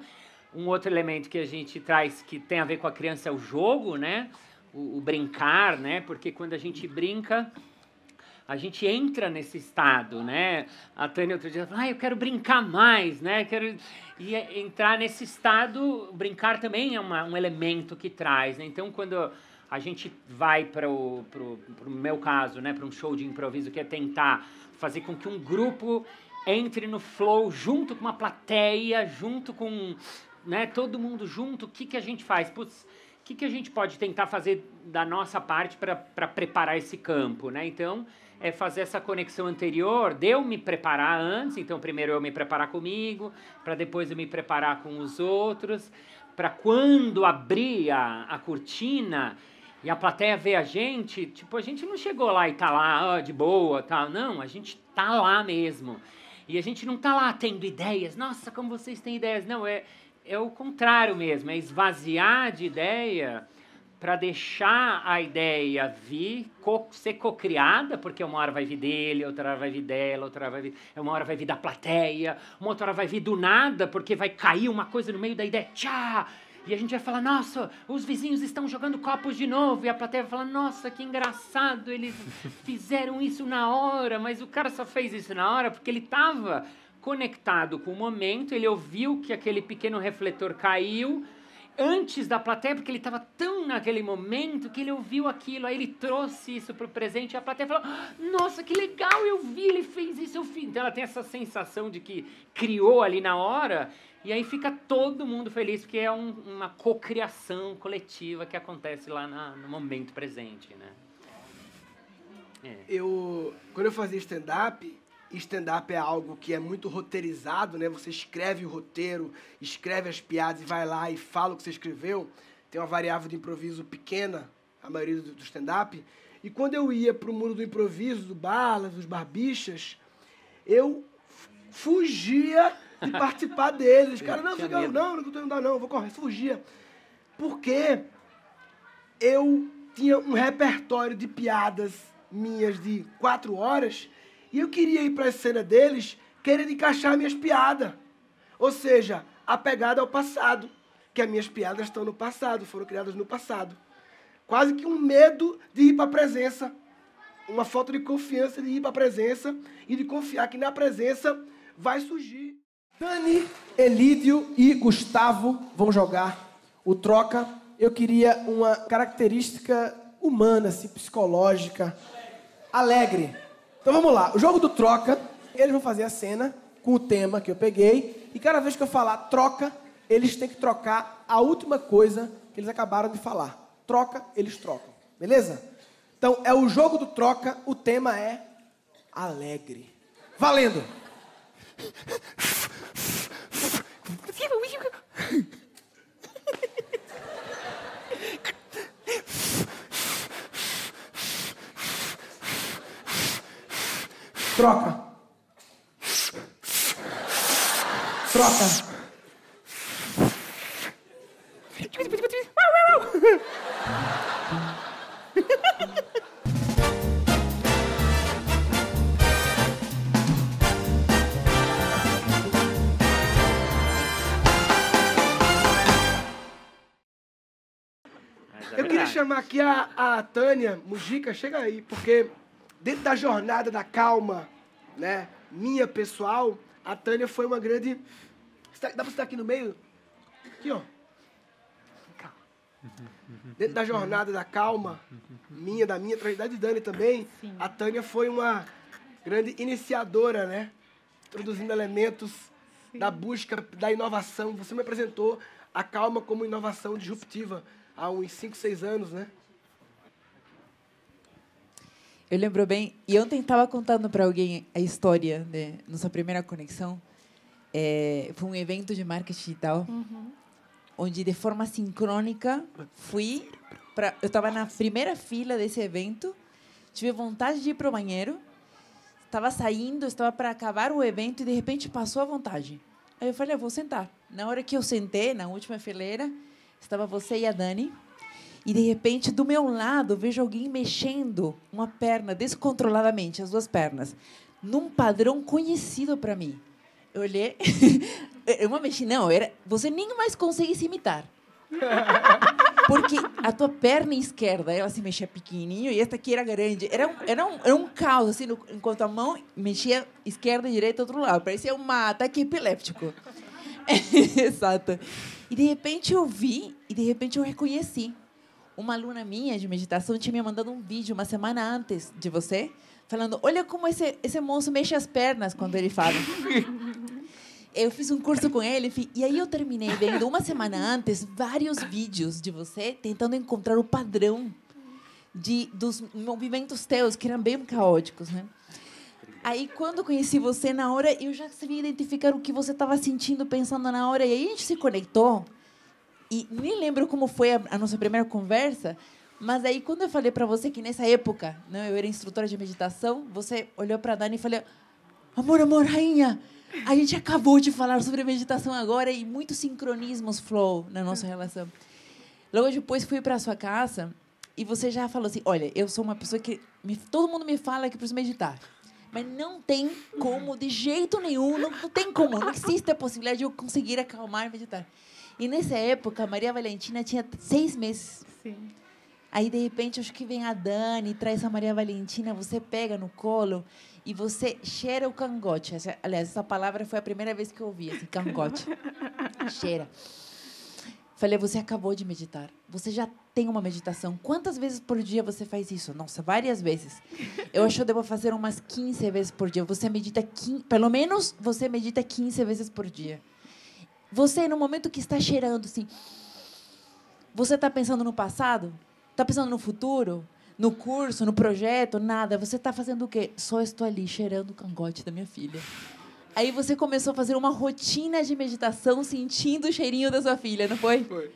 Um outro elemento que a gente traz que tem a ver com a criança é o jogo, né? O, o brincar, né? Porque quando a gente brinca, a gente entra nesse estado, né? A Tânia outro dia falou, ah, eu quero brincar mais, né? Quero e é, entrar nesse estado, brincar também é uma, um elemento que traz, né? Então, quando a gente vai para o pro, pro meu caso, né, para um show de improviso que é tentar fazer com que um grupo entre no flow junto com uma plateia, junto com, né, todo mundo junto, o que que a gente faz? O que que a gente pode tentar fazer da nossa parte para preparar esse campo, né? Então, é fazer essa conexão anterior, de eu me preparar antes, então primeiro eu me preparar comigo, para depois eu me preparar com os outros, para quando abrir a, a cortina e a plateia ver a gente, tipo, a gente não chegou lá e tá lá, ó, de boa, tal, não, a gente tá lá mesmo. E a gente não tá lá tendo ideias, nossa, como vocês têm ideias, não, é, é o contrário mesmo, é esvaziar de ideia para deixar a ideia vir, co ser cocriada, porque uma hora vai vir dele, outra hora vai vir dela, outra hora vai vir, uma hora vai vir da plateia, uma outra hora vai vir do nada, porque vai cair uma coisa no meio da ideia, tchá! E a gente vai falar, nossa, os vizinhos estão jogando copos de novo. E a plateia vai falar, nossa, que engraçado, eles fizeram isso na hora, mas o cara só fez isso na hora porque ele estava conectado com o momento, ele ouviu que aquele pequeno refletor caiu, antes da plateia, porque ele estava tão naquele momento que ele ouviu aquilo, aí ele trouxe isso para o presente e a plateia falou: Nossa, que legal, eu vi, ele fez isso, eu fiz. Então ela tem essa sensação de que criou ali na hora, e aí fica todo mundo feliz, porque é um, uma cocriação coletiva que acontece lá na, no momento presente. Né? É. Eu, quando eu fazia stand-up, stand-up é algo que é muito roteirizado, né? Você escreve o roteiro, escreve as piadas e vai lá e fala o que você escreveu. Tem uma variável de improviso pequena, a maioria do, stand-up. E quando eu ia para o mundo do improviso, do balas, dos barbichas, eu fugia de participar deles. Cara, não, fica, não, não, não, não, vou correr, fugia. Porque eu tinha um repertório de piadas minhas de quatro horas e eu queria ir para a cena deles querendo encaixar minhas piadas. Ou seja, apegada ao passado. Que as minhas piadas estão no passado, foram criadas no passado. Quase que um medo de ir para a presença. Uma falta de confiança de ir para a presença e de confiar que na presença vai surgir. Dani, Elídio e Gustavo vão jogar o troca. Eu queria uma característica humana, assim, psicológica, alegre. Então vamos lá. O jogo do troca, eles vão fazer a cena com o tema que eu peguei. E cada vez que eu falar troca, eles têm que trocar a última coisa que eles acabaram de falar. Troca, eles trocam. Beleza? Então é o jogo do troca, o tema é alegre. Valendo! Troca. Troca. Eu queria chamar aqui a, a Tânia Mujica, chega aí, porque dentro da jornada da calma, né, minha pessoal, a Tânia foi uma grande. Dá pra você estar aqui no meio? Aqui, ó. Dentro da jornada da calma, minha, da minha, da de Dani também, Sim. a Tânia foi uma grande iniciadora, né? Introduzindo elementos Sim. da busca, da inovação. Você me apresentou a calma como inovação disruptiva há uns 5, 6 anos, né? Eu lembro bem, e ontem estava contando para alguém a história de nossa primeira conexão. É, foi um evento de marketing digital, Uhum. onde de forma sincrônica fui para. Eu estava na primeira fila desse evento, tive vontade de ir para o banheiro, estava saindo, estava para acabar o evento e de repente passou a vontade. Aí eu falei, eu vou sentar. Na hora que eu sentei, na última fileira, estava você e a Dani. E de repente, do meu lado, vejo alguém mexendo uma perna descontroladamente, as duas pernas, num padrão conhecido para mim. Eu olhei, uma mexi, não, era, você nem mais consegue se imitar. Porque a tua perna esquerda, ela se mexia pequenininho e esta aqui era grande. Era um, era um, era um caos, assim, no- enquanto a mão mexia esquerda e direita outro lado. Parecia um ataque epiléptico. Exato. E de repente eu vi e de repente eu reconheci. Uma aluna minha de meditação tinha me mandado um vídeo uma semana antes de você, falando: Olha como esse, esse moço mexe as pernas quando ele fala. Eu fiz um curso com ele e aí eu terminei vendo uma semana antes vários vídeos de você tentando encontrar o padrão de dos movimentos teus que eram bem caóticos, né? Aí quando conheci você na hora, eu já sabia identificar o que você estava sentindo, pensando na hora, e aí a gente se conectou. E nem lembro como foi a, a nossa primeira conversa, mas aí quando eu falei para você que nessa época, né, eu era instrutora de meditação, você olhou para Dani e falou: "Amor, amor, rainha, a gente acabou de falar sobre meditação agora e muitos sincronismos flow na nossa relação. Logo depois fui para sua casa e você já falou assim: olha, eu sou uma pessoa que me- todo mundo me fala que preciso meditar, mas não tem como de jeito nenhum, não, não tem como, não existe a possibilidade de eu conseguir acalmar e meditar. E nessa época, a Maria Valentina tinha seis meses. Sim. Aí, de repente, acho que vem a Dani, traz a Maria Valentina, você pega no colo e você cheira o cangote. Aliás, essa palavra foi a primeira vez que eu ouvi, esse cangote. cheira. Falei, você acabou de meditar. Você já tem uma meditação. Quantas vezes por dia você faz isso? Nossa, várias vezes. Eu acho que eu devo fazer umas 15 vezes por dia. Você medita 15, pelo menos você medita 15 vezes por dia. Você, no momento que está cheirando, assim, você está pensando no passado? Está pensando no futuro? No curso, no projeto? Nada. Você está fazendo o quê? Só estou ali cheirando o cangote da minha filha. Aí você começou a fazer uma rotina de meditação sentindo o cheirinho da sua filha, não foi? Foi.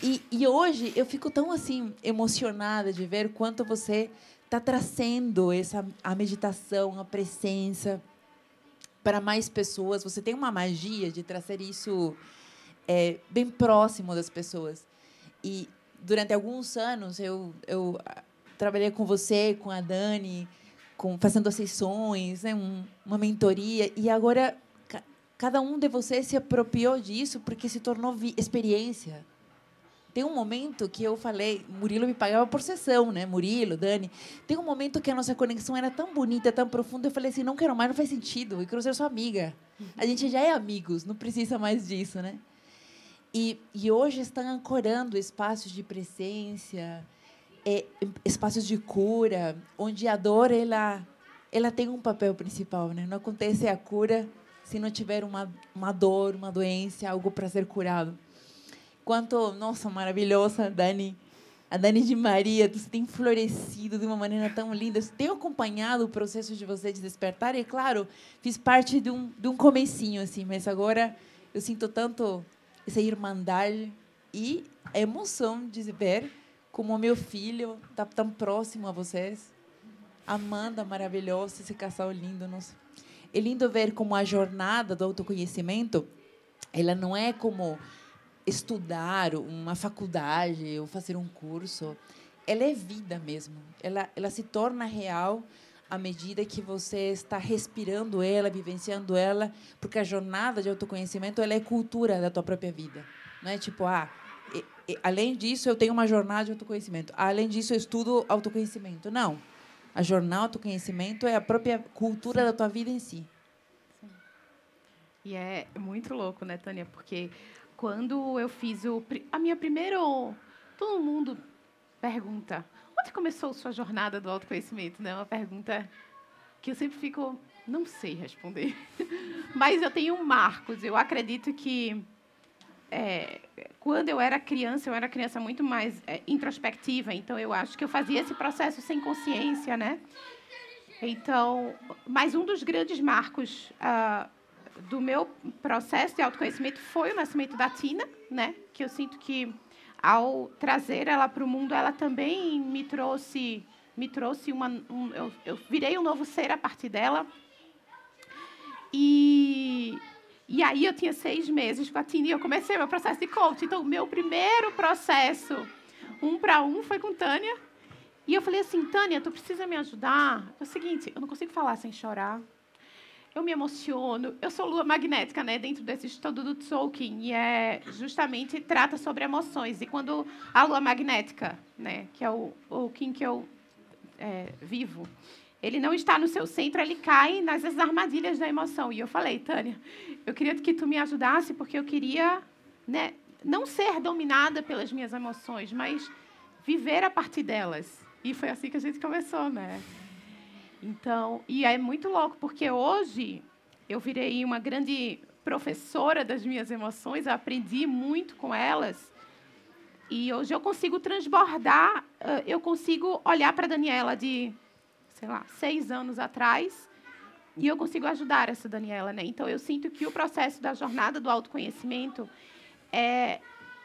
E, e hoje eu fico tão assim emocionada de ver quanto você está trazendo essa a meditação, a presença para mais pessoas. Você tem uma magia de trazer isso é, bem próximo das pessoas. E durante alguns anos eu, eu ah, trabalhei com você, com a Dani, com, fazendo sessões, né, um, uma mentoria. E agora ca- cada um de vocês se apropriou disso porque se tornou experiência. Tem um momento que eu falei, Murilo me pagava por sessão, né? Murilo, Dani. Tem um momento que a nossa conexão era tão bonita, tão profunda, eu falei assim, não quero mais, não faz sentido. Eu quero ser sua amiga. A gente já é amigos, não precisa mais disso, né? E, e hoje estão ancorando espaços de presença, é, espaços de cura, onde a dor ela, ela tem um papel principal, né? Não acontece a cura se não tiver uma, uma dor, uma doença, algo para ser curado. Quanto, nossa, maravilhosa, Dani. A Dani de Maria, você tem florescido de uma maneira tão linda. Eu tenho acompanhado o processo de você de despertar e, claro, fiz parte de um, de um comecinho, assim, mas agora eu sinto tanto essa irmandade e a emoção de ver como o meu filho está tão próximo a vocês. Amanda, maravilhosa, esse casal lindo. Nossa. É lindo ver como a jornada do autoconhecimento, ela não é como estudar uma faculdade ou fazer um curso. Ela é vida mesmo. Ela, ela se torna real à medida que você está respirando ela, vivenciando ela, porque a jornada de autoconhecimento ela é cultura da tua própria vida. Não é tipo, ah, e- e- além disso eu tenho uma jornada de autoconhecimento. Além disso eu estudo autoconhecimento. Não. A jornada autoconhecimento é a própria cultura da tua vida em si. E é muito louco, né, Tânia? Porque quando eu fiz o, a minha primeira. Todo mundo pergunta: onde começou sua jornada do autoconhecimento? Né? Uma pergunta que eu sempre fico. Não sei responder. Mas eu tenho marcos. Eu acredito que é, quando eu era criança, eu era criança muito mais é, introspectiva, então eu acho que eu fazia esse processo sem consciência, né? Então, mas um dos grandes marcos ah, do meu processo de autoconhecimento foi o nascimento da Tina, né? Que eu sinto que ao trazer ela para o mundo, ela também me trouxe, me trouxe uma, um, eu, eu virei um novo ser a partir dela. E e aí eu tinha seis meses com a Tina e eu comecei meu processo de coach. Então, meu primeiro processo, um para um, foi com Tânia. E eu falei assim, Tânia, tu precisa me ajudar? É o seguinte, eu não consigo falar sem chorar. Eu me emociono. Eu sou lua magnética, né? Dentro desse estudo do Tolkien. E é justamente trata sobre emoções. E quando a lua magnética, né? Que é o, o Kim que eu é, vivo ele não está no seu centro, ele cai nas armadilhas da emoção. E eu falei, Tânia, eu queria que tu me ajudasse, porque eu queria né, não ser dominada pelas minhas emoções, mas viver a partir delas. E foi assim que a gente começou, né? Então, e é muito louco, porque hoje eu virei uma grande professora das minhas emoções, eu aprendi muito com elas. E hoje eu consigo transbordar, eu consigo olhar para a Daniela de sei lá, seis anos atrás, e eu consigo ajudar essa Daniela, né? Então eu sinto que o processo da jornada do autoconhecimento é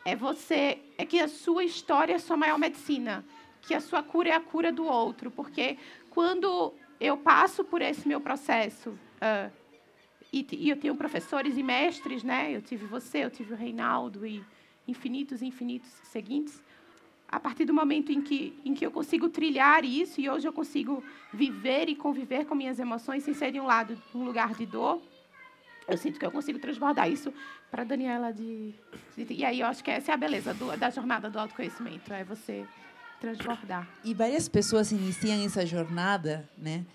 é você é que a sua história é a sua maior medicina, que a sua cura é a cura do outro, porque quando eu passo por esse meu processo uh, e, e, eu tenho professores e mestres, né? Eu tive você, eu tive o Reinaldo e infinitos, infinitos seguintes a partir do momento em que, em que eu consigo trilhar isso e hoje eu consigo viver e conviver com minhas emoções sem ser de um lado um lugar de dor, eu sinto que eu consigo transbordar isso para Daniela de, de, e aí eu acho que essa é a beleza do, da jornada do autoconhecimento é você transbordar e várias pessoas iniciam essa jornada né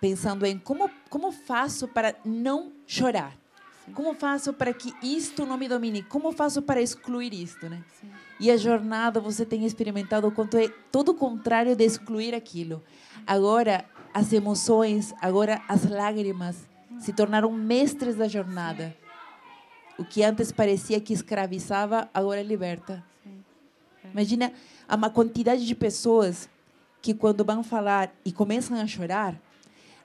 pensando em como como faço para não chorar Sim. como faço para que isto não me domine como faço para excluir isto né Sim. E a jornada você tem experimentado o quanto é todo o contrário de excluir aquilo. Agora, as emoções, agora as lágrimas se tornaram mestres da jornada. O que antes parecia que escravizava, agora liberta. Imagina a quantidade de pessoas que quando vão falar e começam a chorar,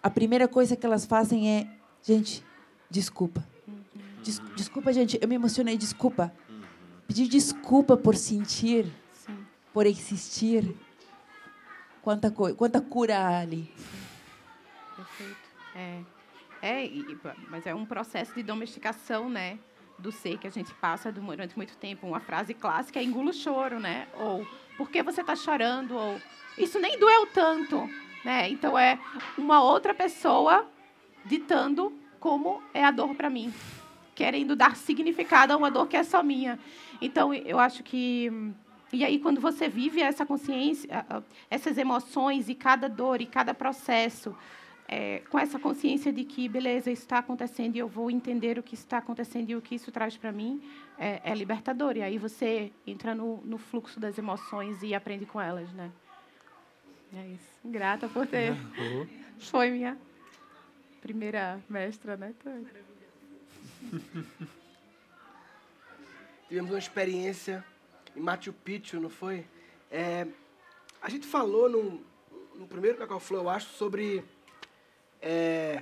a primeira coisa que elas fazem é, gente, desculpa. Des desculpa, gente, eu me emocionei, desculpa pedir desculpa por sentir, Sim. por existir. Quanta, quanta cura há ali. Perfeito. É, é, mas é um processo de domesticação, né? Do ser que a gente passa durante muito tempo. Uma frase clássica é engula o choro, né? Ou por que você está chorando? Ou isso nem doeu tanto, né? Então é uma outra pessoa ditando como é a dor para mim, querendo dar significado a uma dor que é só minha. Então, eu acho que. E aí, quando você vive essa consciência, essas emoções e cada dor e cada processo, é, com essa consciência de que, beleza, está acontecendo e eu vou entender o que está acontecendo e o que isso traz para mim, é, é, libertador. E aí você entra no, no, fluxo das emoções e aprende com elas, né? É isso. Grata por ter. Uhum. Foi minha primeira mestra, né? tivemos uma experiência em Machu Picchu, não foi? É, a gente falou no, no primeiro Cacau Flow, eu acho, sobre é,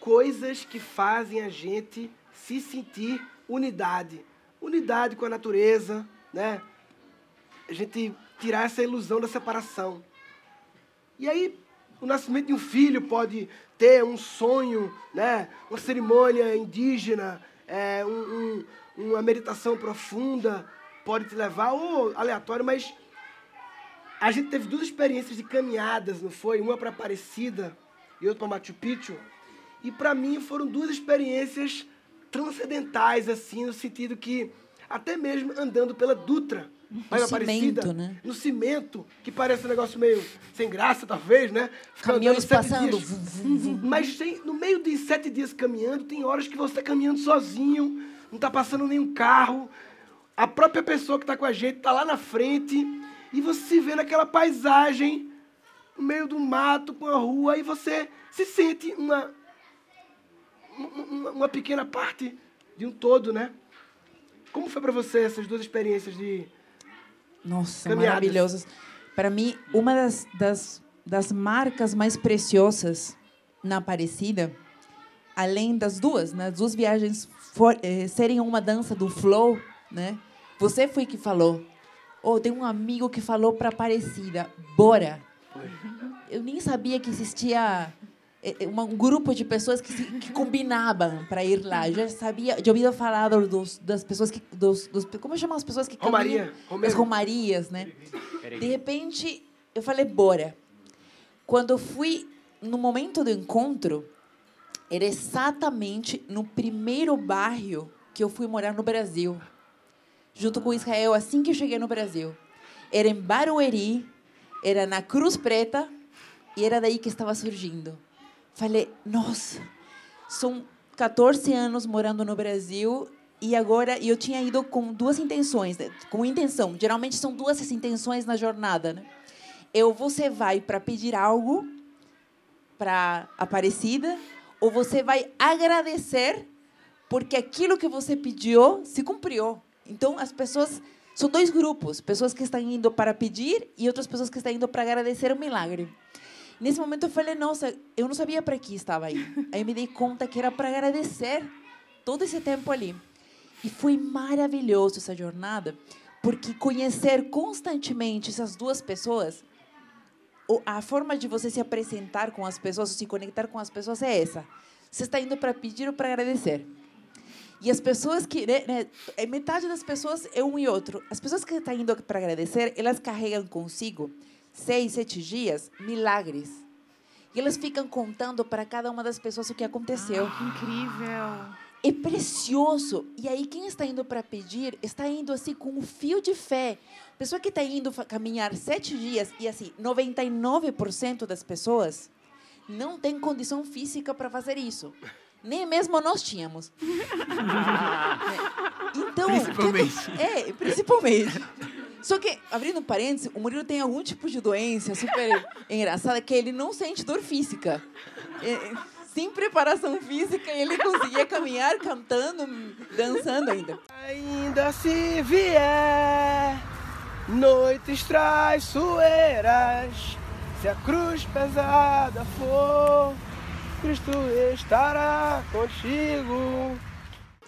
coisas que fazem a gente se sentir unidade. Unidade com a natureza, né? A gente tirar essa ilusão da separação. E aí, o nascimento de um filho pode ter um sonho, né? Uma cerimônia indígena, é, um, um, uma meditação profunda pode te levar, ou aleatório, mas a gente teve duas experiências de caminhadas, não foi? Uma para Aparecida e outra para Machu Picchu. E para mim foram duas experiências transcendentais, assim, no sentido que, até mesmo andando pela Dutra, no cimento, né? No cimento, que parece um negócio meio sem graça, talvez, né? Caminhões passando. Mas tem, no meio de sete dias caminhando, tem horas que você está caminhando sozinho, não está passando nenhum carro. A própria pessoa que está com a gente está lá na frente e você se vê naquela paisagem, no meio do mato, com a rua, e você se sente uma, uma, uma pequena parte de um todo, né? Como foi para você essas duas experiências de Nossa, Caminhadas. maravilhosas. Para mim, uma das, das, das marcas mais preciosas na Aparecida, além das duas, né, as duas viagens for, eh, serem uma dança do flow, né? Você foi que falou. Oh, tem um amigo que falou para Aparecida, bora. Eu nem sabia que existia eh, eh, um grupo de pessoas que, se, que combinavam para ir lá. Eu já sabia, já ouvido falar dos, das pessoas que, dos, dos, como chamam as pessoas que Romaria, caminham? As romarias, né? De repente, eu falei, bora. Quando eu fui no momento do encontro, era exatamente no primeiro bairro que eu fui morar no Brasil, junto com Israel, assim que eu cheguei no Brasil. Era em Barueri, era na Cruz Preta, e era daí que estava surgindo. Falei, nossa, são 14 anos morando no Brasil e agora eu tinha ido com duas intenções, né? com intenção. Geralmente são duas as intenções na jornada, né? Eu você vai para pedir algo para Aparecida ou você vai agradecer porque aquilo que você pediu se cumpriu. Então as pessoas são dois grupos, pessoas que estão indo para pedir e outras pessoas que estão indo para agradecer o milagre. Nesse momento eu falei, nossa, eu não sabia para que estava aí. Aí me dei conta que era para agradecer todo esse tempo ali. E foi maravilhoso essa jornada, porque conhecer constantemente essas duas pessoas, a forma de você se apresentar com as pessoas, se conectar com as pessoas é essa. Você está indo para pedir ou para agradecer. E as pessoas que. Né, né, é metade das pessoas é um e outro. As pessoas que estão indo para agradecer, elas carregam consigo seis, sete dias milagres. E elas ficam contando para cada uma das pessoas o que aconteceu. Que incrível. É precioso. E aí, quem está indo para pedir, está indo assim com um fio de fé. Pessoa que está indo caminhar sete dias e assim, 99% das pessoas não tem condição física para fazer isso. Nem mesmo nós tínhamos. Então, Principalmente. é, principalmente. Só que, abrindo um parênteses, o Murilo tem algum tipo de doença super engraçada que ele não sente dor física. É, sem preparação física, ele conseguia caminhar cantando, dançando ainda. Ainda se vier noites traiçoeiras, se a cruz pesada for, Cristo estará contigo.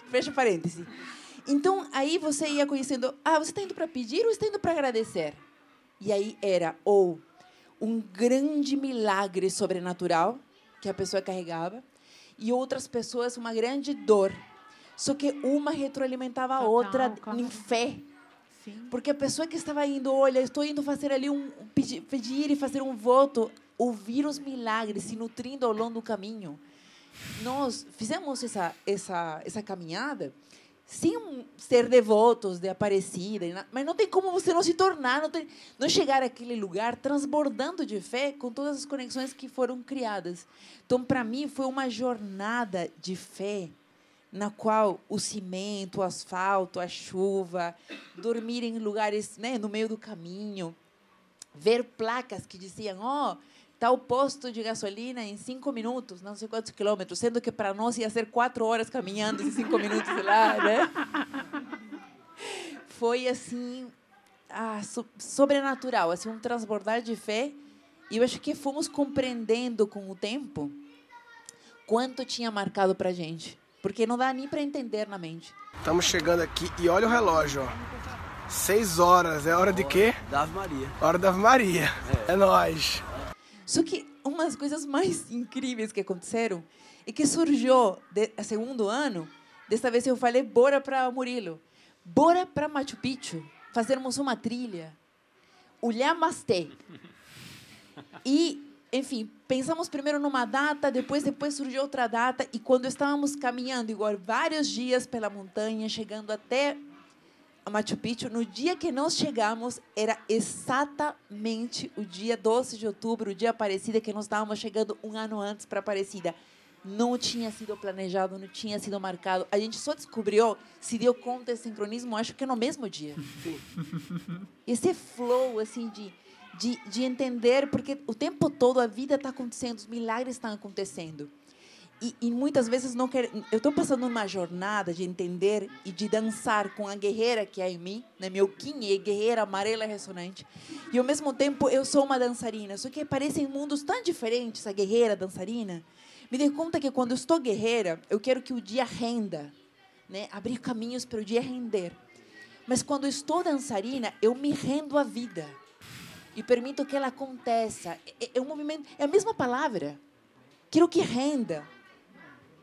Fecha parêntese. Então, aí você ia conhecendo, ah, você está indo para pedir ou está indo para agradecer? E aí era ou um grande milagre sobrenatural que a pessoa carregava e outras pessoas uma grande dor. Só que uma retroalimentava a Total, outra claro. em fé. Sim. Porque a pessoa que estava indo, olha, estou indo fazer ali um pedir, pedir e fazer um voto, ouvir os milagres, se nutrindo ao longo do caminho. Nós fizemos essa essa essa caminhada sem ser devotos de Aparecida, mas não tem como você não se tornar, não, tem, não chegar àquele lugar transbordando de fé com todas as conexões que foram criadas. Então, para mim, foi uma jornada de fé na qual o cimento, o asfalto, a chuva, dormir em lugares né, no meio do caminho, ver placas que diziam, ó, tal posto de gasolina em cinco minutos, não sei quantos quilômetros, sendo que para nós ia ser quatro horas caminhando esses cinco minutos lá, né? Foi assim, ah, so- sobrenatural, assim, um transbordar de fé. E eu acho que fomos compreendendo com o tempo quanto tinha marcado para gente, porque não dá nem para entender na mente. Estamos chegando aqui e olha o relógio, ó. Seis horas, é hora de quê? Da Ave Maria. Hora da Ave Maria. É, nóis. Só que uma das coisas mais incríveis que aconteceram é que surgiu de, segundo ano. Desta vez eu falei bora para Murilo, bora para Machu Picchu, fazermos uma trilha, olhar Masté. E, enfim, pensamos primeiro numa data, depois depois surgiu outra data e quando estávamos caminhando igual vários dias pela montanha, chegando até a Machu Picchu, no dia que nós chegamos, era exatamente o dia 12 de outubro, o dia Aparecida, que nós estávamos chegando um ano antes para Aparecida. Não tinha sido planejado, não tinha sido marcado. A gente só descobriu, se deu conta desse sincronismo, acho que no mesmo dia. Esse flow, assim, de, de, de entender, porque o tempo todo a vida está acontecendo, os milagres estão acontecendo. E, e muitas vezes não quero. Eu estou passando uma jornada de entender e de dançar com a guerreira que é em mim, né? meu Kim guerreira amarela ressonante. E ao mesmo tempo eu sou uma dançarina. Só que parecem mundos tão diferentes, a guerreira, a dançarina. Me dei conta que quando eu estou guerreira, eu quero que o dia renda, né? abrir caminhos para o dia render. Mas quando eu estou dançarina, eu me rendo à vida e permito que ela aconteça. É, é um movimento, é a mesma palavra. Quero que renda.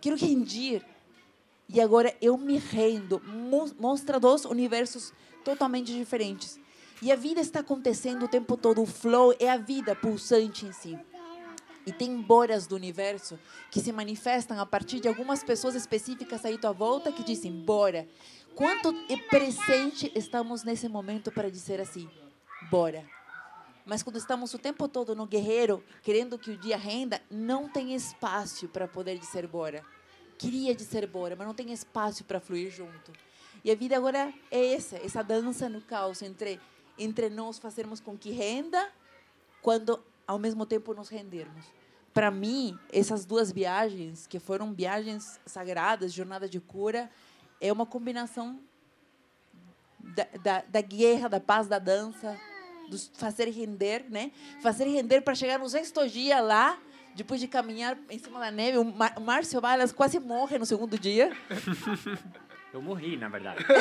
Quero rendir. E agora eu me rendo. Mostra dois universos totalmente diferentes. E a vida está acontecendo o tempo todo. O flow é a vida pulsante em si. E tem boras do universo que se manifestam a partir de algumas pessoas específicas aí à tua volta que dizem: bora. Quanto presente estamos nesse momento para dizer assim: bora. Mas quando estamos o tempo todo no guerreiro, querendo que o dia renda, não tem espaço para poder dizer bora. Queria dizer bora, mas não tem espaço para fluir junto. E a vida agora é essa, essa dança no caos entre entre nós fazermos com que renda, quando ao mesmo tempo nos rendermos. Para mim, essas duas viagens, que foram viagens sagradas, jornada de cura, é uma combinação da, da, da guerra, da paz, da dança, do fazer render, né? Fazer render para chegar no sexto dia lá, depois de caminhar em cima da neve. O Márcio Balas quase morre no segundo dia. Eu morri, na verdade.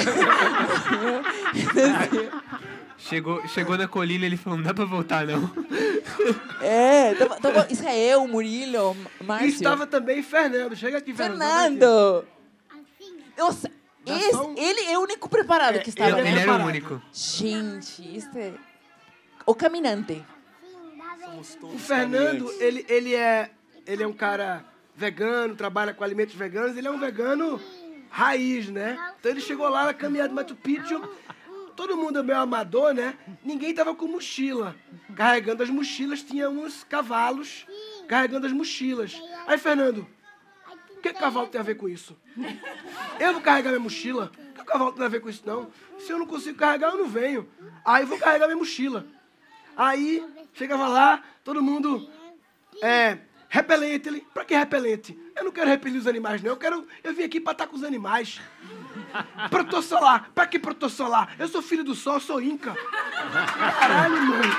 chegou, chegou na colina ele falou, não dá para voltar, não. É, tava, tava, isso é eu, Murilo, Márcio. E estava também Fernando. Chega aqui, Fernando. Fernando! Nossa, esse, ele é o único preparado é, que estava. Ele, ele era o único. Gente, isso é o caminante. O Fernando, ele, ele, é, ele é um cara vegano, trabalha com alimentos veganos, ele é um vegano raiz, né? Então ele chegou lá na caminhada de Machu Picchu, todo mundo é meio amador, né? Ninguém tava com mochila. Carregando as mochilas, tinha uns cavalos carregando as mochilas. Aí, Fernando, o que cavalo tem a ver com isso? Eu vou carregar minha mochila? O que o cavalo tem a ver com isso, não? Se eu não consigo carregar, eu não venho. Aí eu vou carregar minha mochila. Aí chegava lá, todo mundo. É, repelente. Ele, pra que repelente? Eu não quero repelir os animais, não. Eu quero. Eu vim aqui pra estar com os animais. Protetor solar. Pra que protetor solar? Eu sou filho do sol, eu sou Inca. Caralho, mano.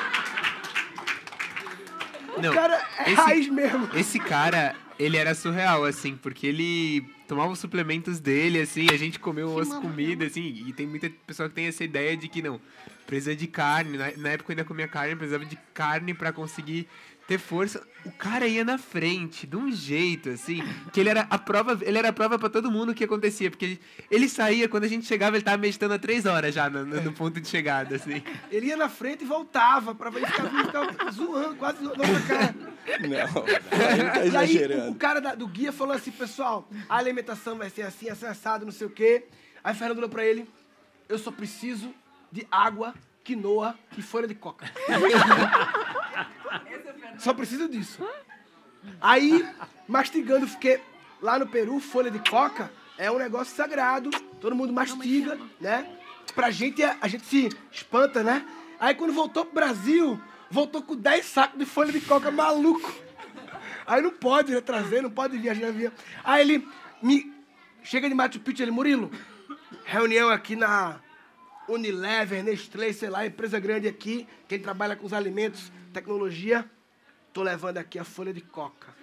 O não, cara é esse, raiz mesmo. Esse cara, ele era surreal, assim, porque ele tomava os suplementos dele, assim, a gente comeu umas comidas, assim, e tem muita pessoa que tem essa ideia de que não, precisa de carne. Na, na época eu ainda comia carne, precisava de carne para conseguir ter força. O cara ia na frente, de um jeito, assim, que ele era a prova, ele era a prova para todo mundo o que acontecia, porque ele saía, quando a gente chegava, ele tava meditando há três horas já no, no ponto de chegada, assim. Ele ia na frente e voltava, pra ele ficar, ficar zoando, quase zoando a cara. Não, tá exagerando. E aí, o, o cara da, do guia falou assim, pessoal, a alimentação vai ser assim, assado, não sei o quê. Aí Fernando falou pra ele, eu só preciso de água, quinoa e folha de coca. Só preciso disso. Aí, mastigando, fiquei lá no Peru, folha de coca é um negócio sagrado. Todo mundo mastiga, né? Pra gente, a gente se espanta, né? Aí quando voltou pro Brasil, voltou com 10 sacos de folha de coca maluco. Aí não pode né, trazer, não pode viajar via. Aí ele me chega de Machu Picchu, ele, Murilo, reunião aqui na Unilever, Nestlé, sei lá, empresa grande aqui, quem trabalha com os alimentos, tecnologia. Tô levando aqui a folha de coca.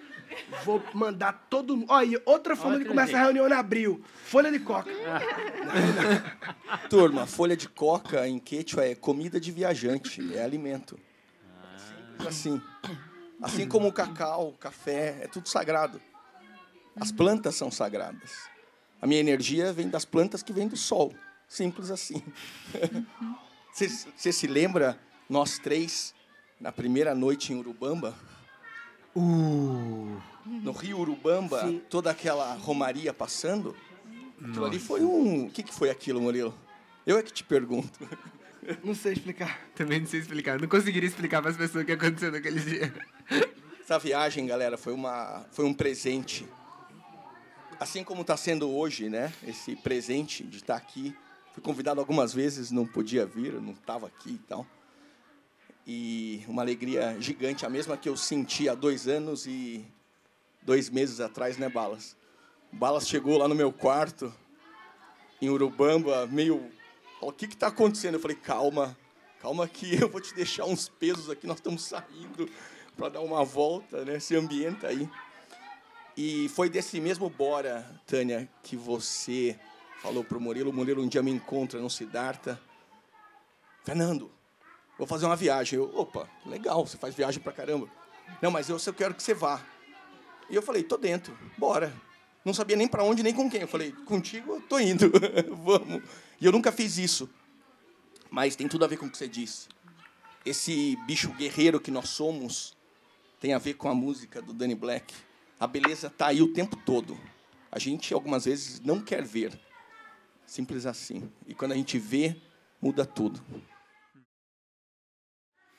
Vou mandar todo mundo. Olha, outra forma de começar a reunião em abril. Folha de coca. Turma, folha de coca em quechua é comida de viajante, é alimento. Assim. Assim como o cacau, o café, é tudo sagrado. As plantas são sagradas. A minha energia vem das plantas que vêm do sol. Simples assim. Você se lembra, nós três, na primeira noite em Urubamba? Uh. No Rio Urubamba, Sim. toda aquela romaria passando? Aquilo ali foi um. O que, que foi aquilo, Murilo? Eu é que te pergunto. Não sei explicar. Também não sei explicar. Não conseguiria explicar para as pessoas o que aconteceu naquele dia. Essa viagem, galera, foi, uma, foi um presente. Assim como está sendo hoje, né? Esse presente de estar tá aqui Fui convidado algumas vezes, não podia vir, não estava aqui e tal. E uma alegria gigante, a mesma que eu senti há dois anos e dois meses atrás, né, Balas? Balas chegou lá no meu quarto, em Urubamba, meio. O que está acontecendo? Eu falei, calma, calma que eu vou te deixar uns pesos aqui, nós estamos saindo para dar uma volta, né? Se ambienta aí. E foi desse mesmo Bora, Tânia, que você falou para o Murilo. O Murilo um dia me encontra no Siddhartha. Fernando, vou fazer uma viagem. Eu, opa, legal, você faz viagem para caramba. Não, mas eu, eu quero que você vá. E eu falei, tô dentro, bora. Não sabia nem para onde, nem com quem. Eu falei, contigo eu tô indo, vamos. E eu nunca fiz isso. Mas tem tudo a ver com o que você disse. Esse bicho guerreiro que nós somos tem a ver com a música do Danny Black a beleza está aí o tempo todo. A gente, algumas vezes, não quer ver. Simples assim. E quando a gente vê, muda tudo.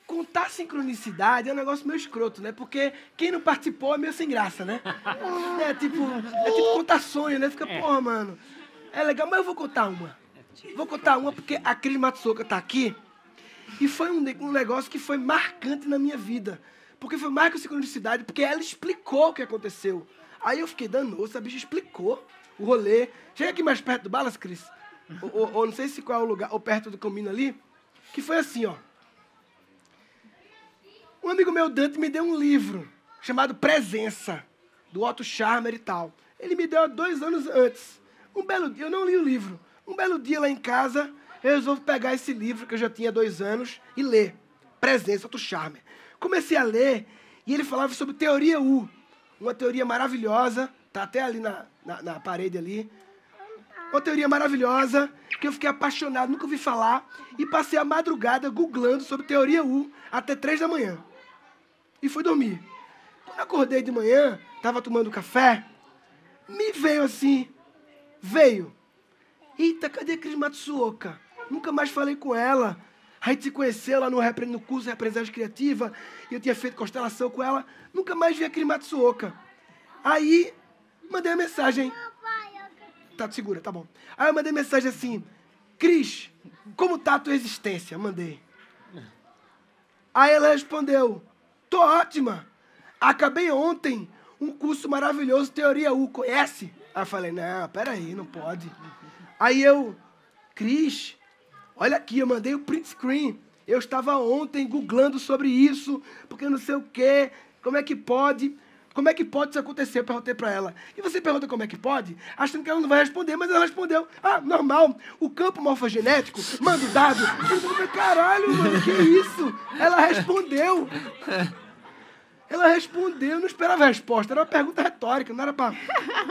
Contar sincronicidade é um negócio meio escroto, né? Porque quem não participou é meio sem graça, né? É tipo, é tipo contar sonho, né? Fica, porra, mano. É legal, mas eu vou contar uma. Vou contar uma porque a Cris Matsuoka tá aqui. E foi um, um negócio que foi marcante na minha vida. Porque foi mais que sincronicidade, porque ela explicou o que aconteceu. Aí eu fiquei dando, essa bicha explicou o rolê. Chega aqui mais perto do Balas, Cris. ou, ou, ou, não sei se qual é o lugar, ou perto do caminho ali. Que foi assim, ó. Um amigo meu, Dante, me deu um livro chamado Presença, do Otto Scharmer e tal. Ele me deu há dois anos antes. Um belo dia, eu não li o livro. Um belo dia lá em casa, eu resolvo pegar esse livro que eu já tinha dois anos e ler. Presença, Otto Scharmer. Comecei a ler e ele falava sobre teoria U, uma teoria maravilhosa, tá até ali na, na, na parede ali. Uma teoria maravilhosa que eu fiquei apaixonado, nunca ouvi falar e passei a madrugada googlando sobre teoria U até três da manhã. E fui dormir. Quando acordei de manhã, estava tomando café, me veio assim, veio. Eita, cadê a Cris Matsuoka? Nunca mais falei com ela. A gente se conheceu lá no, no curso representante criativa, e eu tinha feito constelação com ela. Nunca mais vi aquele Matsuoka. Aí, mandei uma mensagem. Tá, segura, tá bom. Aí eu mandei mensagem assim, Cris, como tá a tua existência? Mandei. Aí ela respondeu, tô ótima. Acabei ontem um curso maravilhoso, Teoria U, conhece? Aí eu falei, não, peraí, não pode. Aí eu, Cris, Olha aqui, eu mandei o print screen. Eu estava ontem googlando sobre isso, porque não sei o quê. Como é que pode? Como é que pode isso acontecer? Eu perguntei para ela. E você pergunta como é que pode? Achando que ela não vai responder, mas ela respondeu. Ah, normal. O campo morfogenético manda o dado. Eu falei, caralho, mano, que isso? Ela respondeu. Ela respondeu, eu não esperava a resposta. Era uma pergunta retórica, não era para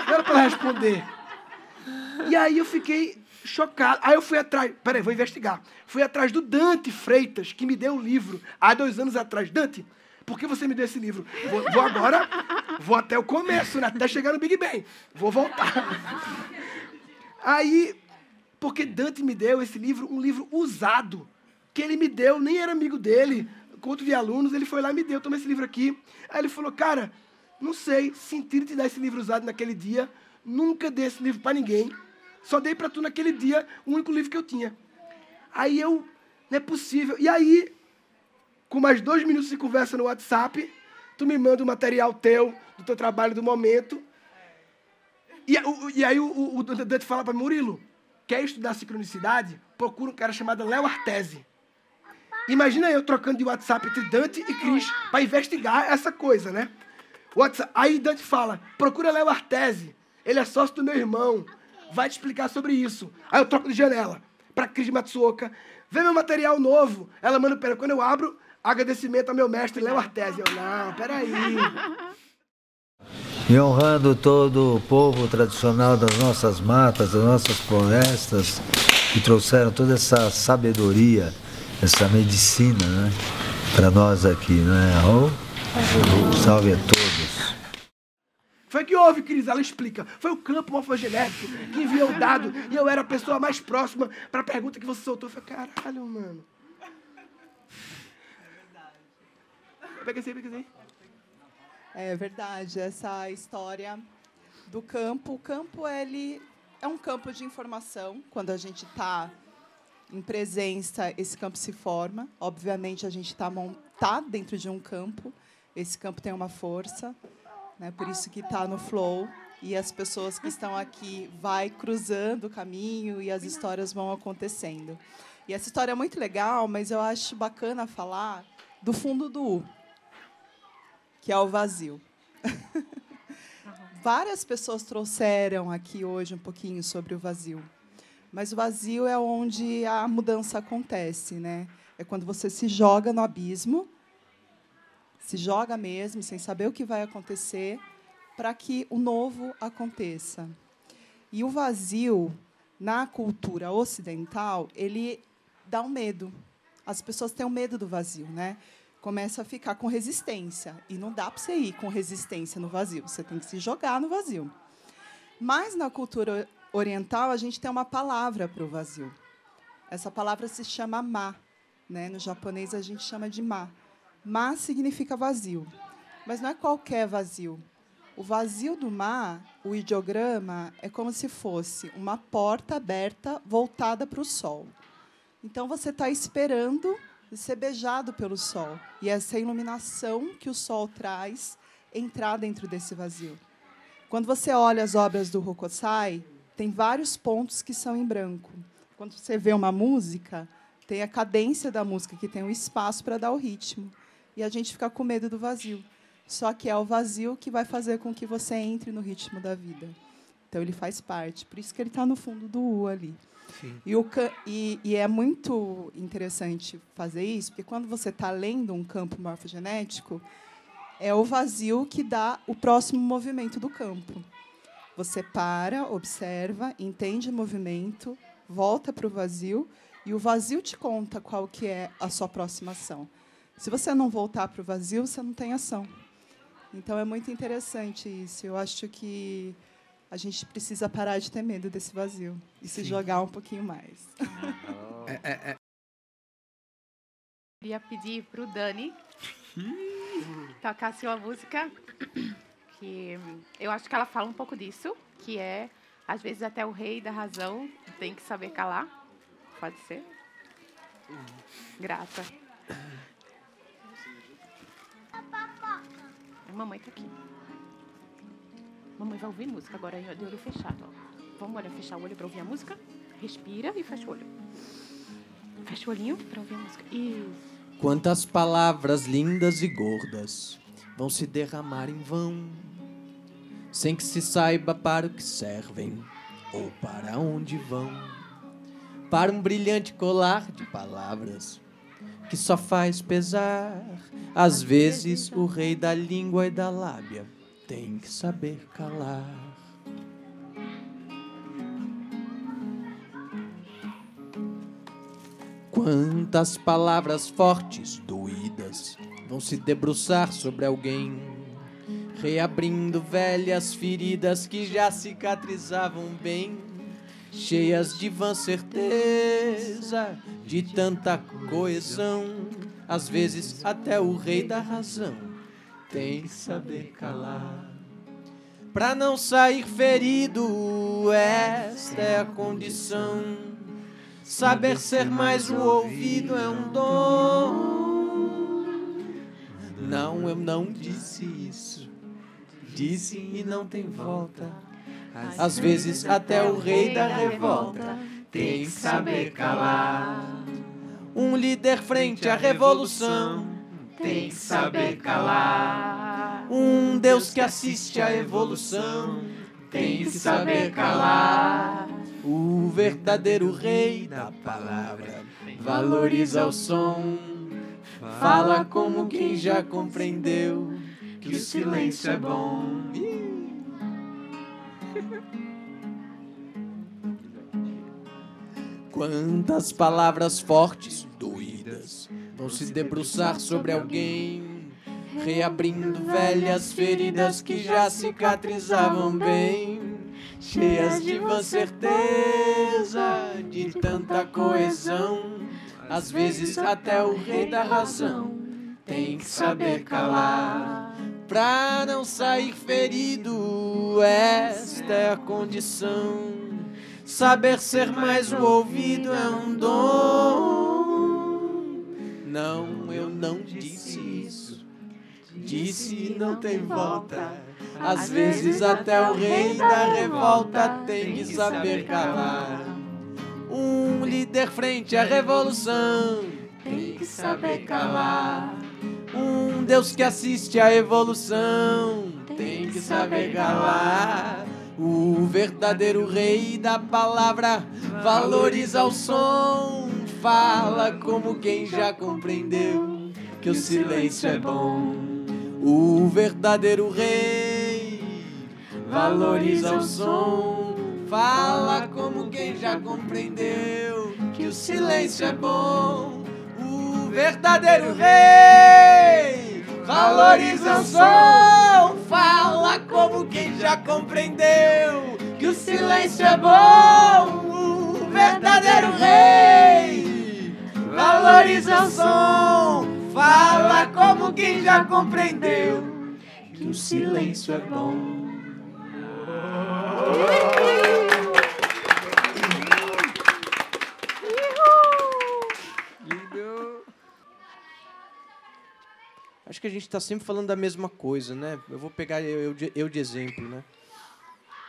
ela responder. E aí eu fiquei chocado. Aí eu fui atrás, peraí, vou investigar. Fui atrás do Dante Freitas, que me deu o livro há dois anos atrás. Dante, por que você me deu esse livro? Vou, vou agora, vou até o começo, né? até chegar no Big Bang. Vou voltar. Aí, porque Dante me deu esse livro, um livro usado, que ele me deu, nem era amigo dele, conto de alunos, ele foi lá e me deu, toma esse livro aqui. Aí ele falou, cara, não sei, senti te dar esse livro usado naquele dia, nunca dei esse livro para ninguém. Só dei para tu naquele dia o único livro que eu tinha. Aí eu, não é possível. E aí, com mais dois minutos de conversa no WhatsApp, tu me manda o material teu, do teu trabalho do momento. E, e aí o, o, o Dante fala para Murilo, quer estudar sincronicidade? Procura um cara chamado Léo Artese. Imagina eu trocando de WhatsApp entre Dante e Cris para investigar essa coisa, né? WhatsApp, aí Dante fala, procura Léo Artese. Ele é sócio do meu irmão vai te explicar sobre isso. Aí eu troco de janela para Cris Matsuoka. Vê meu material novo. Ela manda, pera, quando eu abro, agradecimento ao meu mestre Léo Artesi. Eu, não, peraí. E honrando todo o povo tradicional das nossas matas, das nossas florestas, que trouxeram toda essa sabedoria, essa medicina, né? Para nós aqui, né? Oh, salve a todos. Foi que houve, Cris? Ela explica. Foi o campo morfogenético que enviou o dado e eu era a pessoa mais próxima para a pergunta que você soltou. Eu falei, caralho, mano. Pega assim, pega assim. É verdade, essa história do campo. O campo, ele é um campo de informação. Quando a gente está em presença, esse campo se forma. Obviamente, a gente está tá dentro de um campo. Esse campo tem uma força. Né? Por isso que está no flow e as pessoas que estão aqui vai cruzando o caminho e as histórias vão acontecendo. E essa história é muito legal, mas eu acho bacana falar do fundo do U, que é o vazio. Várias pessoas trouxeram aqui hoje um pouquinho sobre o vazio. Mas o vazio é onde a mudança acontece, né? É quando você se joga no abismo, se joga mesmo, sem saber o que vai acontecer, para que o novo aconteça. E o vazio, na cultura ocidental, ele dá um medo. As pessoas têm um medo do vazio, né? Começa a ficar com resistência. E não dá para você ir com resistência no vazio. Você tem que se jogar no vazio. Mas na cultura oriental, a gente tem uma palavra para o vazio. Essa palavra se chama ma. Né? No japonês, a gente chama de ma. Ma significa vazio. Mas não é qualquer vazio. O vazio do mar, o ideograma, é como se fosse uma porta aberta voltada para o sol. Então você está esperando ser beijado pelo sol. E essa iluminação que o sol traz entrar dentro desse vazio. Quando você olha as obras do Hokusai, tem vários pontos que são em branco. Quando você vê uma música, tem a cadência da música, que tem um espaço para dar o ritmo. E a gente fica com medo do vazio. Só que é o vazio que vai fazer com que você entre no ritmo da vida. Então ele faz parte. Por isso que ele está no fundo do U ali. E, o, e, e, é muito interessante fazer isso, porque quando você está lendo um campo morfogenético, é o vazio que dá o próximo movimento do campo. Você para, observa, entende o movimento, volta para o vazio, e o vazio te conta qual que é a sua próxima ação. Se você não voltar para o vazio, você não tem ação. Então é muito interessante isso. Eu acho que a gente precisa parar de ter medo desse vazio e Sim. se jogar um pouquinho mais. Oh. é, é, é. Queria pedir para o Dani tocar sua música, que eu acho que ela fala um pouco disso, que é, às vezes, até o rei da razão tem que saber calar. Pode ser? Grata. Mamãe tá aqui. Mamãe vai ouvir música agora de olho fechado. Ó. Vamos olhar, fechar o olho para ouvir a música? Respira e fecha o olho. Fecha o olhinho para ouvir a música. Quantas palavras lindas e gordas vão se derramar em vão, sem que se saiba para o que servem ou para onde vão. Para um brilhante colar de palavras que só faz pesar. Às vezes, o rei da língua e da lábia tem que saber calar. Quantas palavras fortes, doídas, vão se debruçar sobre alguém, reabrindo velhas feridas que já cicatrizavam bem cheias de vã certeza, de tanta coesão. Às vezes, até o rei da razão tem que saber calar. Pra não sair ferido, esta é a condição. Saber ser mais o ouvido é um dom. Não, eu não disse isso. Disse e não tem volta. Às vezes até o rei da revolta tem que saber calar. Um líder frente à revolução tem que saber calar. Um Deus que assiste à evolução tem que saber calar. O verdadeiro rei da palavra valoriza o som. Fala como quem já compreendeu que o silêncio é bom. Quantas palavras fortes, doídas, vão se debruçar sobre alguém, reabrindo velhas feridas que já cicatrizavam bem, cheias de vã certeza, de tanta coesão. Às vezes até o rei da razão tem que saber calar. Pra não sair ferido, esta é a condição Saber ser mais o ouvido é um dom. Não, eu não disse isso. Disse não tem volta. Às vezes até o rei da revolta tem que saber calar. Um líder frente à revolução tem que saber calar. Um Deus que assiste à evolução tem que saber calar. O verdadeiro rei da palavra valoriza o som, fala como quem já compreendeu que o silêncio é bom. O verdadeiro rei valoriza o som, fala como quem já compreendeu que o silêncio é bom. O verdadeiro rei valoriza o som, fala como quem já compreendeu que o silêncio é bom. O verdadeiro rei valoriza o som, fala como quem já compreendeu que o silêncio é bom. Acho que a gente está sempre falando da mesma coisa, né? Eu vou pegar eu, eu, de, eu de exemplo, né?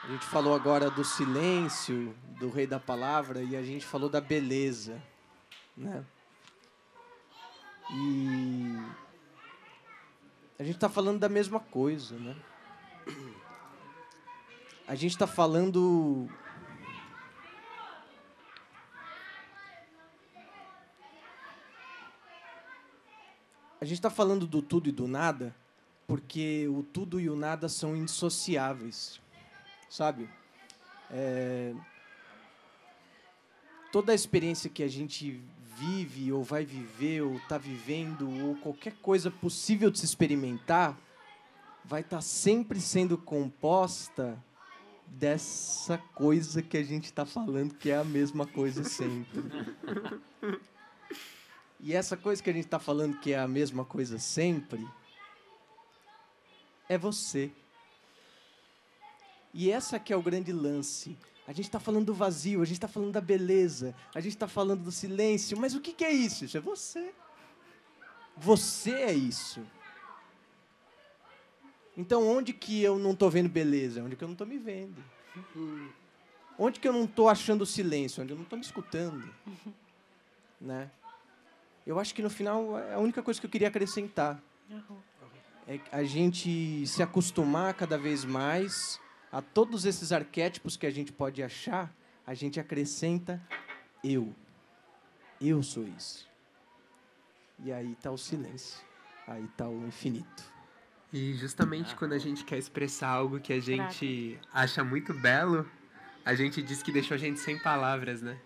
A gente falou agora do silêncio, do rei da palavra, e a gente falou da beleza, né? E a gente está falando da mesma coisa, né? A gente está falando a gente está falando do tudo e do nada porque o tudo e o nada são indissociáveis, sabe? É... Toda a experiência que a gente vive ou vai viver ou está vivendo ou qualquer coisa possível de se experimentar vai estar tá sempre sendo composta dessa coisa que a gente está falando que é a mesma coisa sempre. E essa coisa que a gente está falando que é a mesma coisa sempre é você. E essa que é o grande lance. A gente está falando do vazio, a gente está falando da beleza, a gente está falando do silêncio, mas o que, que é isso? Isso é você. Você é isso. Então, onde que eu não estou vendo beleza? Onde que eu não estou me vendo? Onde que eu não estou achando silêncio? Onde eu não estou me escutando? Né? Eu acho que no final é a única coisa que eu queria acrescentar. É a gente se acostumar cada vez mais a todos esses arquétipos que a gente pode achar, a gente acrescenta eu. Eu sou isso. E aí está o silêncio. Aí está o infinito. E justamente quando a gente quer expressar algo que a gente acha muito belo, a gente diz que deixou a gente sem palavras, né?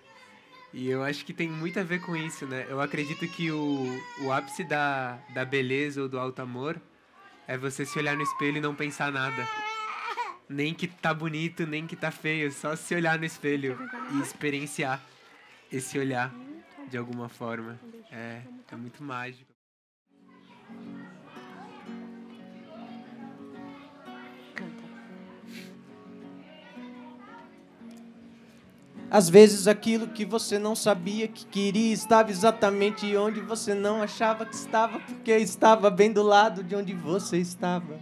E eu acho que tem muito a ver com isso, né? Eu acredito que o, o ápice da, da beleza ou do alto amor é você se olhar no espelho e não pensar nada. Nem que tá bonito, nem que tá feio. Só se olhar no espelho e experienciar esse olhar de alguma forma. É, é muito mágico. Às vezes aquilo que você não sabia que queria estava exatamente onde você não achava que estava, porque estava bem do lado de onde você estava.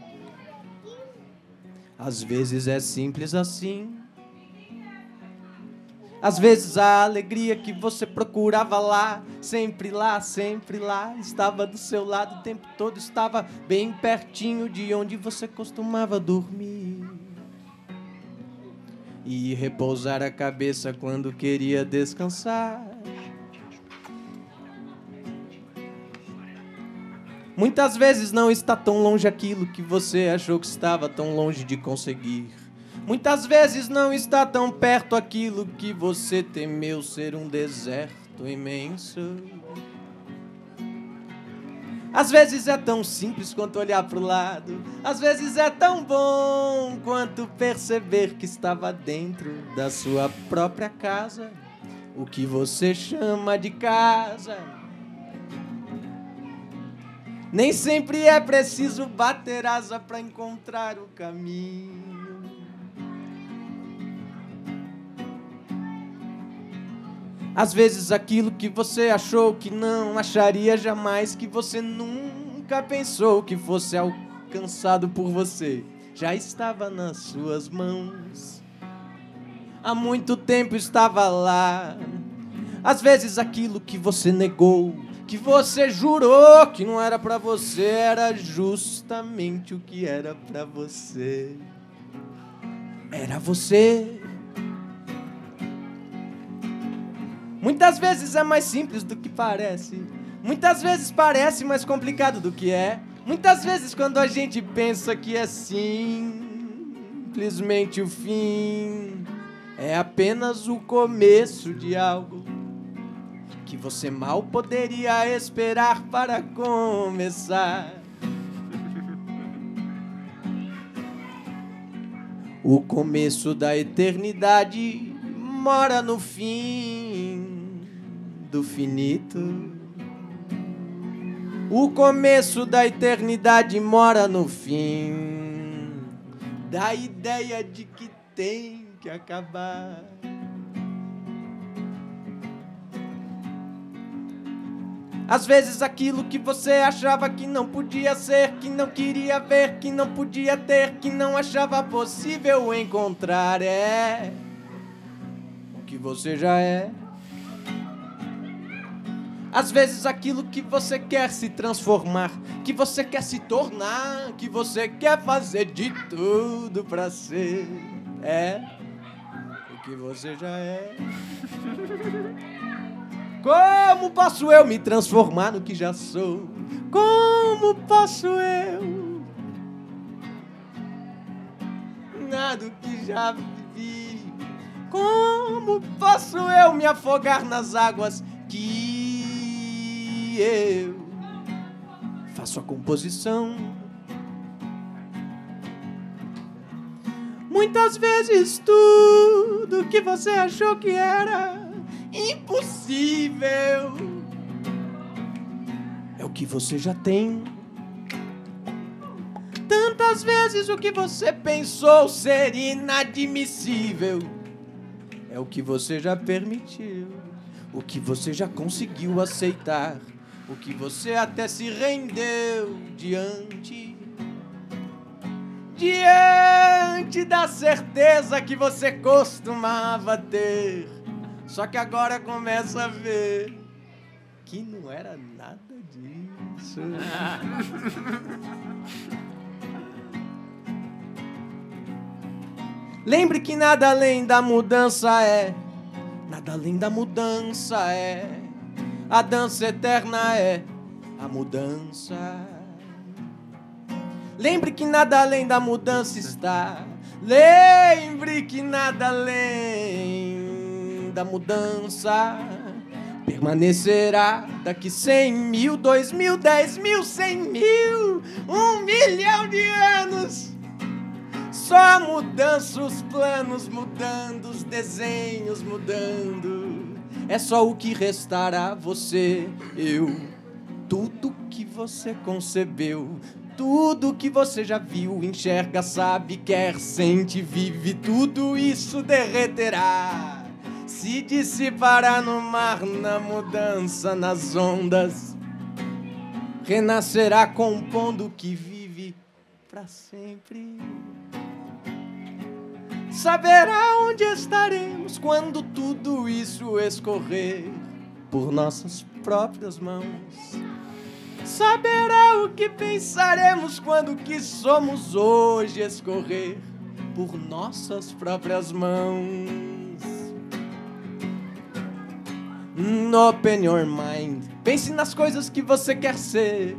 Às vezes é simples assim. Às vezes a alegria que você procurava lá, sempre lá, sempre lá, estava do seu lado o tempo todo, estava bem pertinho de onde você costumava dormir e repousar a cabeça quando queria descansar. Muitas vezes não está tão longe aquilo que você achou que estava tão longe de conseguir. Muitas vezes não está tão perto aquilo que você temeu ser um deserto imenso. Às vezes é tão simples quanto olhar para o lado, às vezes é tão bom quanto perceber que estava dentro da sua própria casa, o que você chama de casa. Nem sempre é preciso bater asa para encontrar o caminho. Às vezes aquilo que você achou que não acharia jamais, que você nunca pensou que fosse alcançado por você, já estava nas suas mãos. Há muito tempo estava lá. Às vezes aquilo que você negou, que você jurou que não era pra você, era justamente o que era pra você. Era você. Muitas vezes é mais simples do que parece. Muitas vezes parece mais complicado do que é. Muitas vezes, quando a gente pensa que é simplesmente o fim, é apenas o começo de algo que você mal poderia esperar para começar. O começo da eternidade mora no fim do finito. O começo da eternidade mora no fim da ideia de que tem que acabar. Às vezes aquilo que você achava que não podia ser, que não queria ver, que não podia ter, que não achava possível encontrar é o que você já é. Às vezes aquilo que você quer se transformar, que você quer se tornar, que você quer fazer de tudo pra ser, é o que você já é. Como posso eu me transformar no que já sou? Como posso eu? Nada que já vivi. Como posso eu me afogar nas águas que eu faço a composição? Muitas vezes tudo que você achou que era impossível é o que você já tem. Tantas vezes o que você pensou ser inadmissível é o que você já permitiu, o que você já conseguiu aceitar, o que você até se rendeu diante. Diante da certeza que você costumava ter. Só que agora começa a ver que não era nada disso. Lembre que nada além da mudança é, nada além da mudança é, a dança eterna é a mudança. Lembre que nada além da mudança está. Lembre que nada além da mudança permanecerá daqui cem mil, dois mil, dez mil, cem mil, um milhão de anos. Só mudança, os planos mudando, os desenhos mudando. É só o que restará você, eu, tudo que você concebeu. Tudo que você já viu, enxerga, sabe, quer, sente, vive, tudo isso derreterá. Se dissipará no mar, na mudança, nas ondas, renascerá compondo o que vive para sempre. Saberá onde estaremos quando tudo isso escorrer por nossas próprias mãos. Saberá o que pensaremos quando o que somos hoje escorrer por nossas próprias mãos. Open your mind. Pense nas coisas que você quer ser.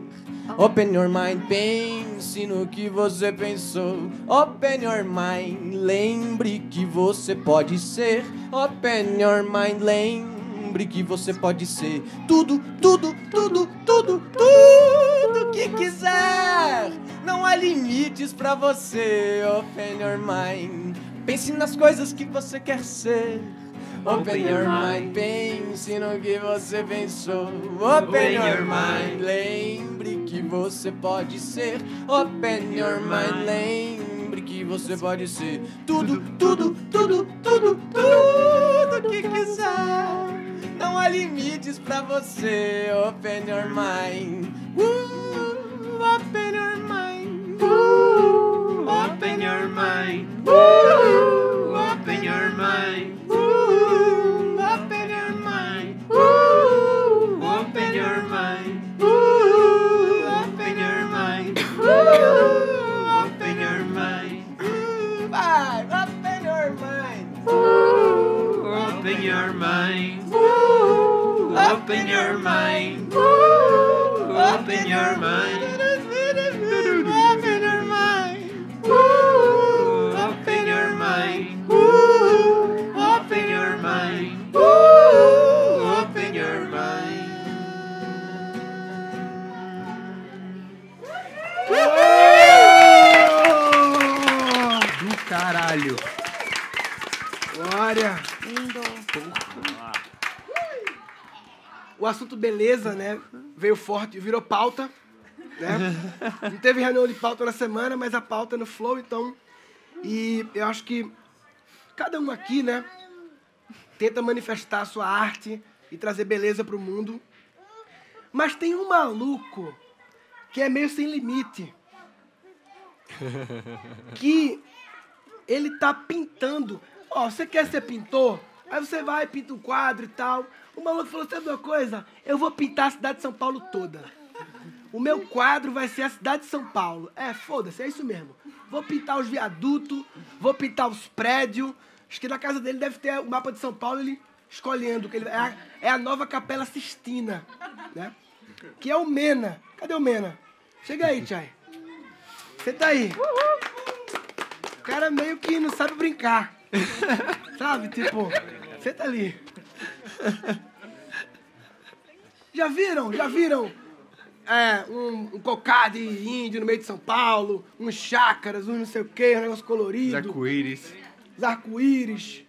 Open your mind, pense no que você pensou. Open your mind, lembre que você pode ser. Open your mind, lembre que você pode ser tudo, tudo, tudo, tudo, tudo que quiser. Não há limites pra você. Open your mind, pense nas coisas que você quer ser. Open your mind, pense no que você pensou. Open your mind, lembre que você pode ser. Open your mind, lembre que você pode ser. Tudo, tudo, tudo, tudo, tudo que quiser. Não há limites pra você. Open your mind. Uh, open your mind. Uh, open your mind. Uh, open your mind. Woo, open your mind. Woo, open your mind. Open your mind. Woo, open your mind. Woo, open your mind. Woo, open your mind. Do caralho. Glória. Lindo. O assunto beleza, né? Veio forte, virou pauta. Né? Não teve reunião de pauta na semana, mas a pauta é no flow, então. E eu acho que cada um aqui, né? Tenta manifestar a sua arte e trazer beleza para o mundo. Mas tem um maluco que é meio sem limite. Que ele tá pintando. Ó, você quer ser pintor? Aí você vai, pinta um quadro e tal. O maluco falou, sabe uma coisa? Eu vou pintar a cidade de São Paulo toda. O meu quadro vai ser a cidade de São Paulo. É, foda-se, é isso mesmo. Vou pintar os viadutos, vou pintar os prédios. Acho que na casa dele deve ter o mapa de São Paulo, ele escolhendo. Que ele, é, a, é a nova Capela Sistina, né? Que é o Mena. Cadê o Mena? Chega aí, Tchai. Você tá aí. O cara meio que não sabe brincar. Sabe? Tipo, você tá ali. Já viram? Já viram? É, um, um cocá de índio no meio de São Paulo, uns chácaras, uns não sei o quê, um negócio colorido. Os arco-íris. Os arco-íris.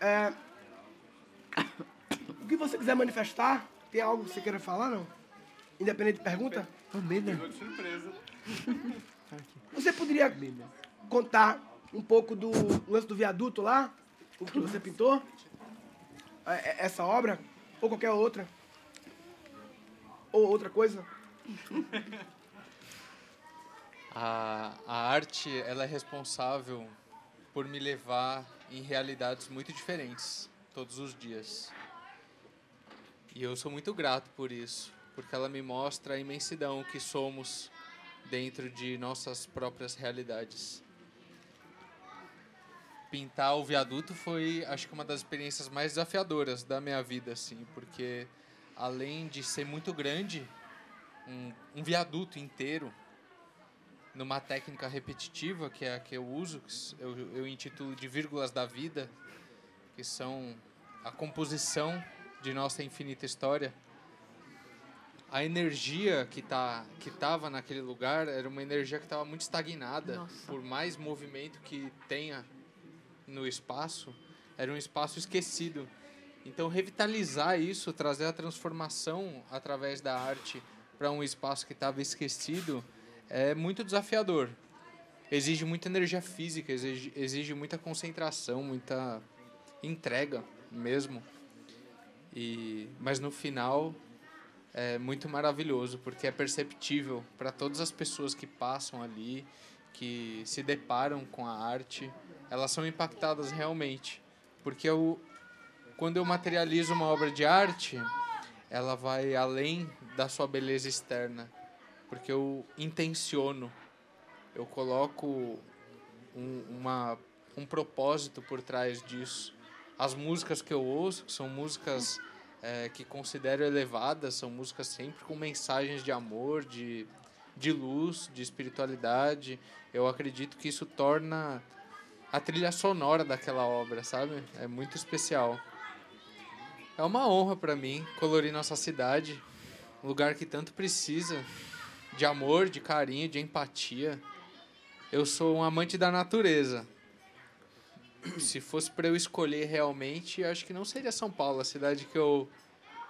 É, o que você quiser manifestar, tem algo que você queira falar, não? Independente de pergunta? Surpresa. Você poderia contar um pouco do lance do viaduto lá? O que você pintou? É, é, Essa obra? Ou qualquer outra? Ou outra coisa? A, a arte ela é responsável por me levar em realidades muito diferentes todos os dias. E eu sou muito grato por isso, porque ela me mostra a imensidão que somos dentro de nossas próprias realidades. Pintar o viaduto foi, acho que uma das experiências mais desafiadoras da minha vida, assim, porque além de ser muito grande, um, um viaduto inteiro, numa técnica repetitiva, que é a que eu uso, que eu, eu intitulo de vírgulas da vida, que são a composição de nossa infinita história. A energia que tá que estava naquele lugar era uma energia que estava muito estagnada, Nossa. por mais movimento que tenha no espaço, era um espaço esquecido. Então revitalizar isso, trazer a transformação através da arte para um espaço que estava esquecido, é muito desafiador. Exige muita energia física, exige, exige muita concentração, muita entrega mesmo. E, mas no final é muito maravilhoso, porque é perceptível para todas as pessoas que passam ali, que se deparam com a arte, elas são impactadas realmente. Porque eu, quando eu materializo uma obra de arte, ela vai além da sua beleza externa, porque eu intenciono, eu coloco um, uma, um propósito por trás disso. As músicas que eu ouço, que são músicas eh, que considero elevadas, são músicas sempre com mensagens de amor, de, de luz, de espiritualidade. Eu acredito que isso torna a trilha sonora daquela obra, sabe? É muito especial. É uma honra para mim colorir nossa cidade, um lugar que tanto precisa de amor, de carinho, de empatia. Eu sou um amante da natureza. Se fosse para eu escolher realmente, acho que não seria São Paulo a cidade que eu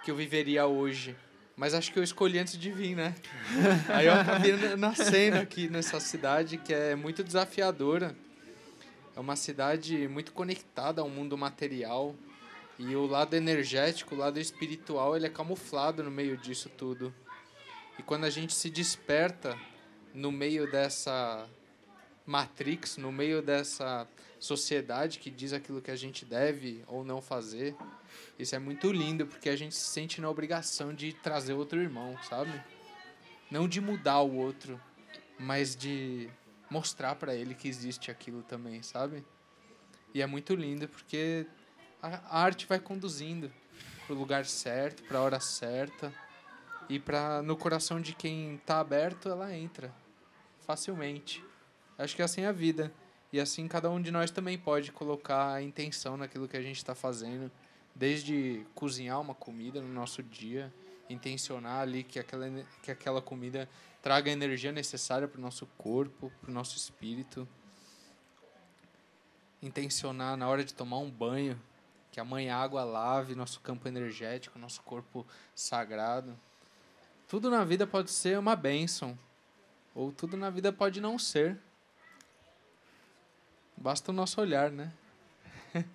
que eu viveria hoje. Mas acho que eu escolhi antes de vir, né? Aí eu acabei na- nascendo aqui nessa cidade que é muito desafiadora. É uma cidade muito conectada ao mundo material. E o lado energético, o lado espiritual, ele é camuflado no meio disso tudo. E quando a gente se desperta no meio dessa matrix, no meio dessa sociedade que diz aquilo que a gente deve ou não fazer, isso é muito lindo, porque a gente se sente na obrigação de trazer outro irmão, sabe? Não de mudar o outro, mas de mostrar para ele que existe aquilo também, sabe? E é muito lindo porque a arte vai conduzindo para o lugar certo, para a hora certa. E pra, no coração de quem está aberto, ela entra facilmente. Acho que assim é a vida. E assim cada um de nós também pode colocar a intenção naquilo que a gente está fazendo. Desde cozinhar uma comida no nosso dia, intencionar ali que aquela, que aquela comida traga a energia necessária para o nosso corpo, para o nosso espírito. Intencionar na hora de tomar um banho, que a mãe água lave nosso campo energético, nosso corpo sagrado. Tudo na vida pode ser uma bênção, ou tudo na vida pode não ser. Basta o nosso olhar, né?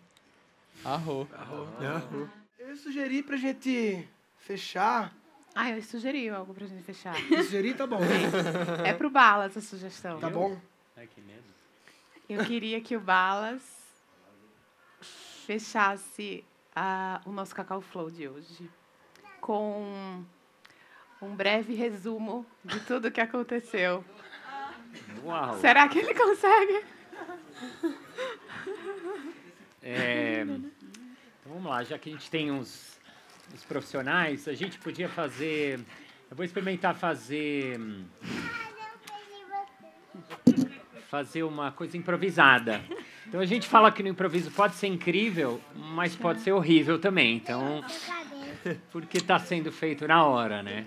Arro. Arro. Eu ia sugerir pra gente fechar. Ah, eu sugeri algo pra gente fechar. Sugerir, tá bom. É pro Balas a sugestão. Tá bom. Ai, que medo. Eu queria que o Balas fechasse a- o nosso Cacau Flow de hoje com um breve resumo de tudo que aconteceu. Uau. Será que ele consegue? É, então vamos lá, já que a gente tem uns, uns profissionais, a gente podia fazer. Eu vou experimentar fazer. Fazer uma coisa improvisada. Então a gente fala que no improviso pode ser incrível, mas pode ser horrível também. Então, porque está sendo feito na hora, né?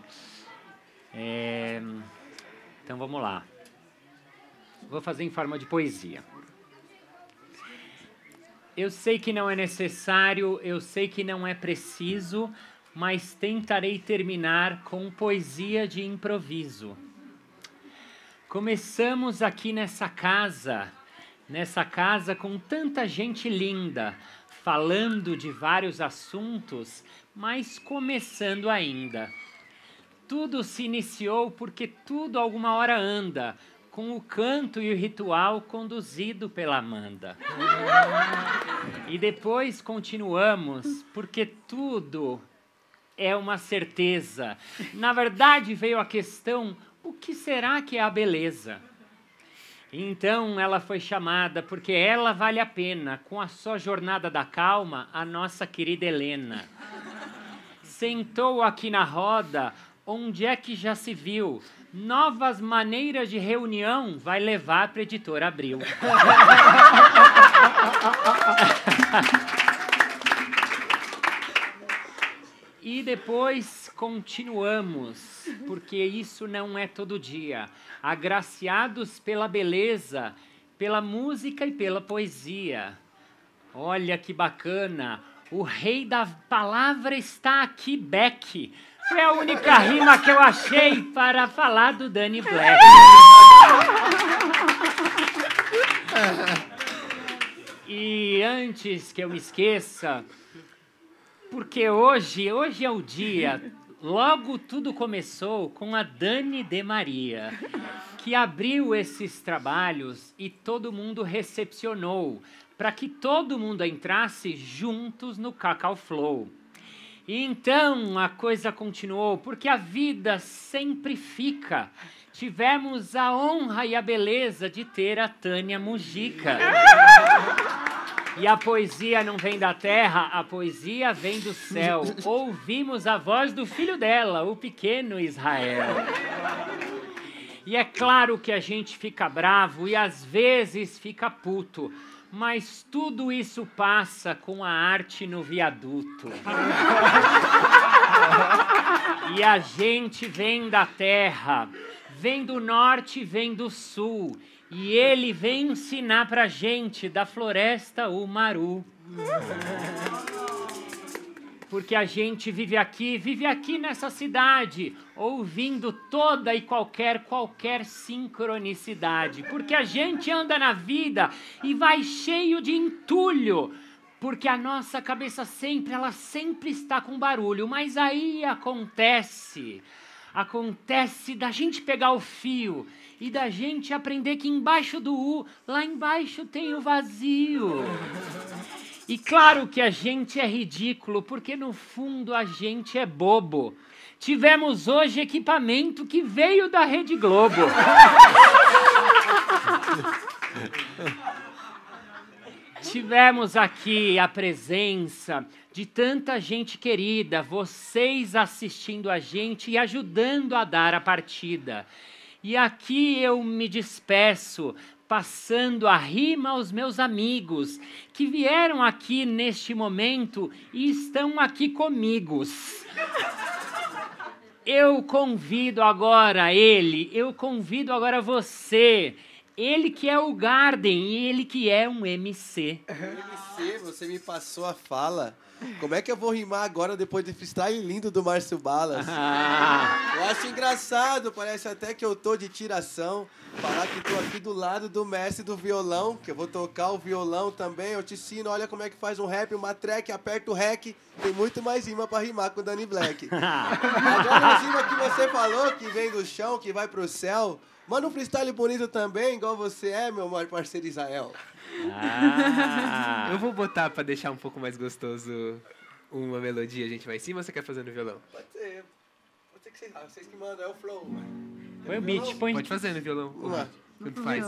É, então vamos lá. Vou fazer em forma de poesia. Eu sei que não é necessário, eu sei que não é preciso, mas tentarei terminar com poesia de improviso. Começamos aqui nessa casa, nessa casa com tanta gente linda, falando de vários assuntos, mas começando ainda. Tudo se iniciou porque tudo alguma hora anda, com o canto e o ritual conduzido pela Amanda. E depois continuamos, porque tudo é uma certeza. Na verdade, veio a questão: o que será que é a beleza? Então ela foi chamada porque ela vale a pena, com a sua jornada da calma, a nossa querida Helena. Sentou aqui na roda, onde é que já se viu? Novas maneiras de reunião vai levar para editora Abril. E depois continuamos, porque isso não é todo dia. Agraciados pela beleza, pela música e pela poesia. Olha que bacana! O rei da palavra está aqui, Beck. Foi a única rima que eu achei para falar do Danny Black. E antes que eu me esqueça, porque hoje, hoje é o dia, logo tudo começou com a Dani de Maria, que abriu esses trabalhos e todo mundo recepcionou, para que todo mundo entrasse juntos no Cacau Flow. E então a coisa continuou, porque a vida sempre fica. Tivemos a honra e a beleza de ter a Tânia Mujica. E a poesia não vem da terra, a poesia vem do céu. Ouvimos a voz do filho dela, o pequeno Israel. E é claro que a gente fica bravo e às vezes fica puto, mas tudo isso passa com a arte no viaduto. E a gente vem da terra, vem do norte, vem do sul. E ele vem ensinar pra gente da floresta o maru. Porque a gente vive aqui, vive aqui nessa cidade, ouvindo toda e qualquer, qualquer sincronicidade. Porque a gente anda na vida e vai cheio de entulho. Porque a nossa cabeça sempre, ela sempre está com barulho. Mas aí acontece, acontece da gente pegar o fio e da gente aprender que embaixo do U, lá embaixo tem o vazio. E claro que a gente é ridículo, porque no fundo a gente é bobo. Tivemos hoje equipamento que veio da Rede Globo. tivemos aqui a presença de tanta gente querida, vocês assistindo a gente e ajudando a dar a partida. E aqui eu me despeço, passando a rima aos meus amigos que vieram aqui neste momento e estão aqui comigo. Eu convido agora ele, eu convido agora você, ele que é o Garden e ele que é um MC. MC, você me passou a fala. Como é que eu vou rimar agora depois de freestyle lindo do Márcio Balas? Ah. Eu acho engraçado, parece até que eu tô de tiração. Falar que tô aqui do lado do mestre do violão, que eu vou tocar o violão também. Eu te ensino, olha como é que faz um rap, uma track, aperta o rec. Tem muito mais rima pra rimar com o Danny Black. Agora a rima que você falou, que vem do chão, que vai pro céu. Manda um freestyle bonito também, igual você é, meu parceiro Israel. Ah. Eu vou botar pra deixar um pouco mais gostoso uma melodia, a gente vai em cima ou você quer fazer no violão? Pode ser. Pode ser que vocês, vocês que mandam, é o flow. Põe o beat, põe. Pode fazer no violão. Vamos lá. Tanto faz.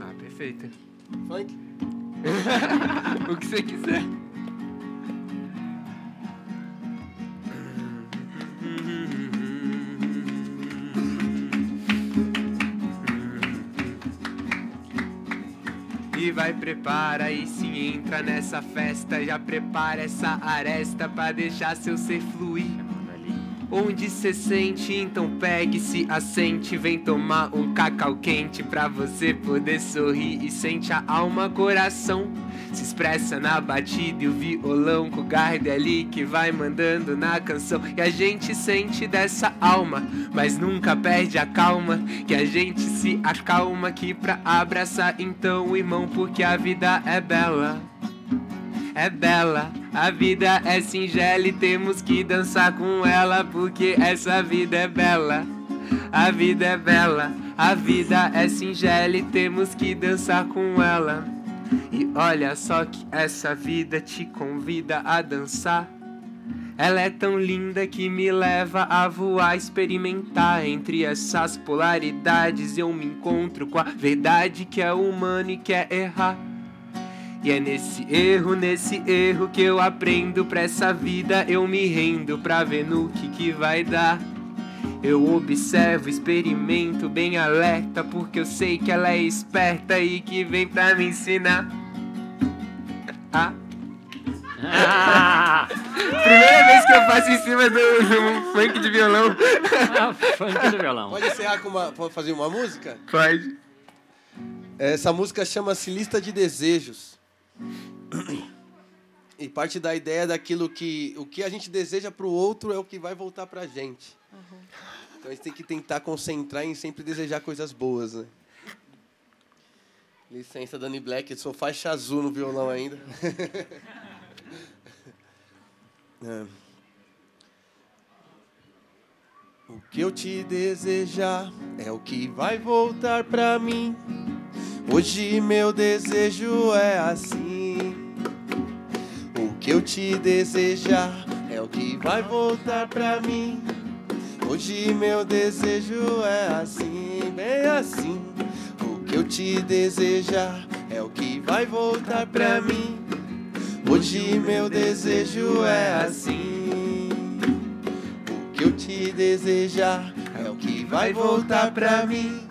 Ah, perfeito. Funk? o que você quiser. Vai, prepara e se entra nessa festa. Já prepara essa aresta pra deixar seu ser fluir. Onde cê sente, então pegue, se assente. Vem tomar um cacau quente pra você poder sorrir. E sente a alma, coração. Se expressa na batida e o violão com o garde ali que vai mandando na canção. E a gente sente dessa alma, mas nunca perde a calma. Que a gente se acalma aqui pra abraçar então, irmão, porque a vida é bela. É bela, a vida é singela e temos que dançar com ela, porque essa vida é bela. A vida é bela, a vida é singela e temos que dançar com ela. E olha só que essa vida te convida a dançar. Ela é tão linda que me leva a voar, experimentar entre essas polaridades. Eu me encontro com a verdade que é humano e quer errar. E é nesse erro, nesse erro que eu aprendo pra essa vida. Eu me rendo pra ver no que que vai dar. Eu observo, experimento bem alerta, porque eu sei que ela é esperta e que vem pra me ensinar. Ah. Primeira vez que eu faço em cima do, do funk de violão. Ah, funk do violão. Pode encerrar com uma. Pode fazer uma música? Pode. Essa música chama-se Lista de Desejos. E parte da ideia daquilo que o que a gente deseja para o outro é o que vai voltar para a gente. Então a gente tem que tentar concentrar em sempre desejar coisas boas, né? Licença, Dani Black, eu sou faixa azul no violão ainda. É. O que eu te desejar é o que vai voltar pra mim. Hoje meu desejo é assim. O que eu te desejar é o que vai voltar pra mim. Hoje meu desejo é assim, bem assim. O que eu te desejar é o que vai voltar pra mim. Hoje meu desejo é assim. O que eu te desejar é o que vai voltar pra mim.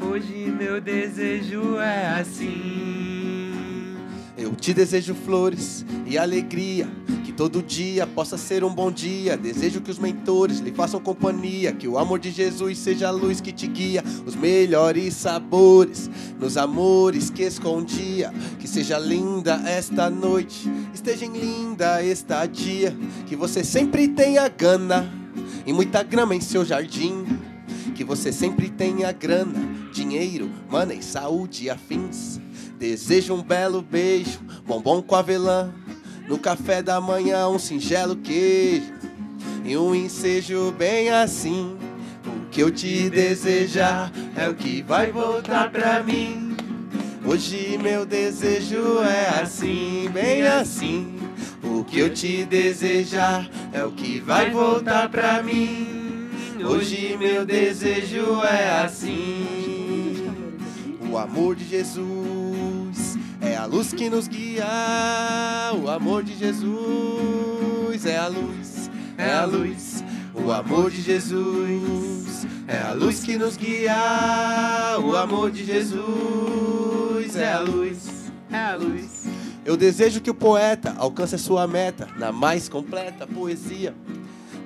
Hoje meu desejo é assim. Eu te desejo flores e alegria, que todo dia possa ser um bom dia. Desejo que os mentores lhe façam companhia, que o amor de Jesus seja a luz que te guia, os melhores sabores nos amores que escondia. Que seja linda esta noite, esteja linda estadia, que você sempre tenha gana e muita grama em seu jardim. Que você sempre tenha grana, dinheiro, money, saúde e afins. Desejo um belo beijo, bombom com avelã. No café da manhã, um singelo queijo. E um ensejo bem assim. O que eu te desejar é o que vai voltar pra mim. Hoje meu desejo é assim, bem assim. O que eu te desejar é o que vai voltar pra mim. Hoje meu desejo é assim. O amor de Jesus é a luz que nos guia. O amor de Jesus é a luz, é a luz. O amor de Jesus é a luz que nos guia. O amor de Jesus é a luz, é a luz. Eu desejo que o poeta alcance a sua meta na mais completa poesia.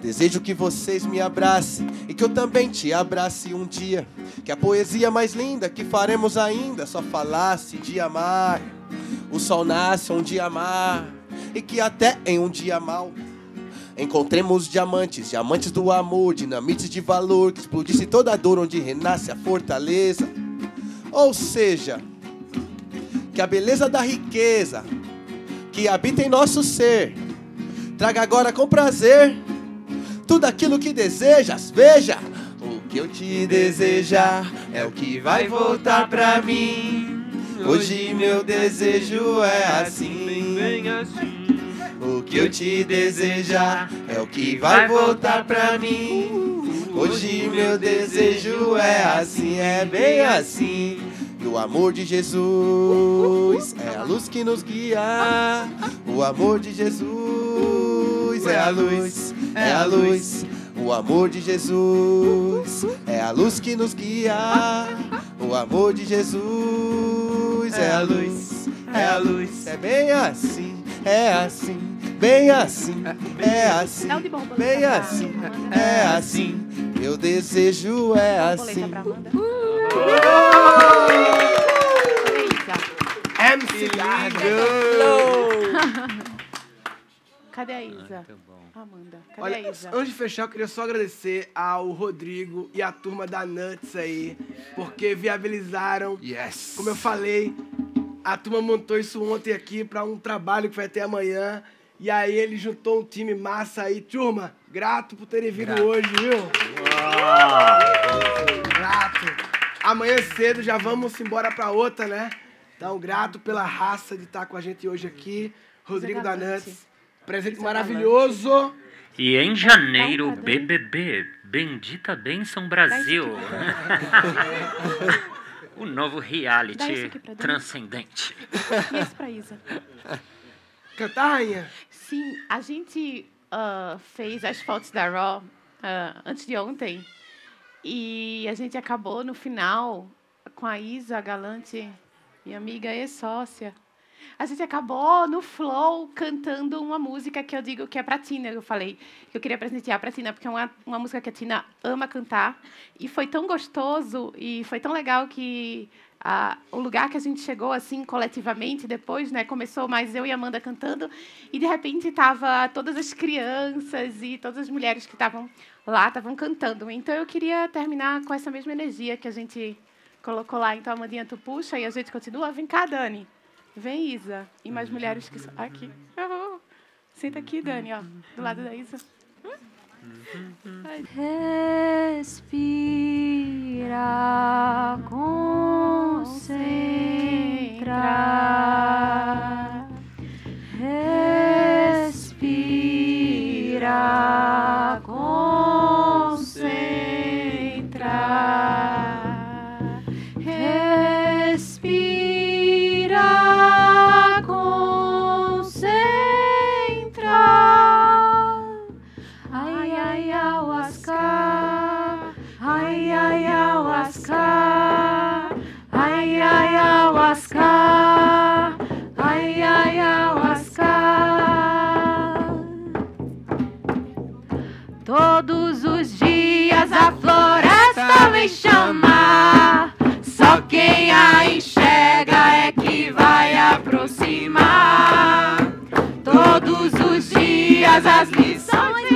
Desejo que vocês me abracem e que eu também te abrace um dia. Que a poesia mais linda que faremos ainda só falasse de amar. O sol nasce onde amar e que até em um dia mal encontremos diamantes, diamantes do amor, dinamites de valor que explodisse toda a dor onde renasce a fortaleza. Ou seja, que a beleza da riqueza que habita em nosso ser traga agora com prazer tudo aquilo que desejas. Veja, o que eu te desejar é o que vai voltar pra mim. Hoje meu desejo é assim, bem assim. O que eu te desejar é o que vai voltar pra mim. Hoje meu desejo é assim, é bem assim. E o amor de Jesus é a luz que nos guia. O amor de Jesus é a luz, é a luz. O amor de Jesus é a luz que nos guia. O amor de Jesus é a luz, é a luz. É bem assim, é assim, bem assim, é assim, bem assim, é assim. Meu desejo é assim. MC Cadê a Isa? Amanda, cadê Olha, a Isa? antes de fechar, eu queria só agradecer ao Rodrigo e à turma da Nuts aí, porque viabilizaram. Yes. Como eu falei, a turma montou isso ontem aqui para um trabalho que vai ter amanhã. E aí ele juntou um time massa aí. Turma, grato por terem vindo Grato. hoje, viu? Grato. Amanhã cedo já vamos embora para outra, né? Então, grato pela raça de estar com a gente hoje aqui. Rodrigo da Nuts. Presente maravilhoso. E em janeiro, BBB, Bendita Benção Brasil. o novo reality transcendente. E esse pra Isa? Cantar, rainha? Sim, a gente ah, fez as fotos da Raw ah, antes de ontem. E a gente acabou no final com a Isa Galante, minha amiga e sócia. A gente acabou no flow cantando uma música que eu digo que é pra Tina. Eu falei que eu queria presentear pra Tina, porque é uma, uma música que a Tina ama cantar. E foi tão gostoso e foi tão legal que o lugar que a gente chegou assim coletivamente depois, né, começou mais eu e Amanda cantando e de repente tava todas as crianças e todas as mulheres que estavam lá estavam cantando. Então eu queria terminar com essa mesma energia que a gente colocou lá. Então Amandinha tu puxa e a gente continua. Vem cá, Dani. Vem, Isa. E mais mulheres que aqui. Oh, Senta aqui, Dani, ó, do lado da Isa. Respira, concentra. Respira, concentra. Vem chamar. Só quem a enxerga é que vai aproximar. Todos os dias as lições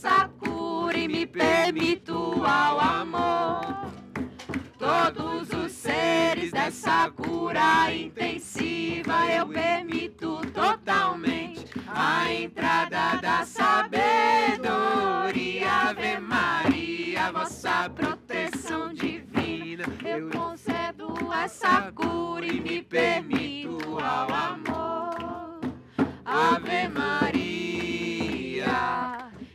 Sakura e me permito ao amor. Todos os seres dessa cura intensiva eu permito totalmente a entrada da sabedoria. Ave Maria, vossa proteção divina. Eu concedo essa cura e me permito ao amor. Ave Maria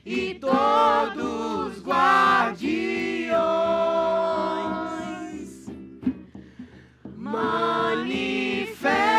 e todos guardiões manifestam.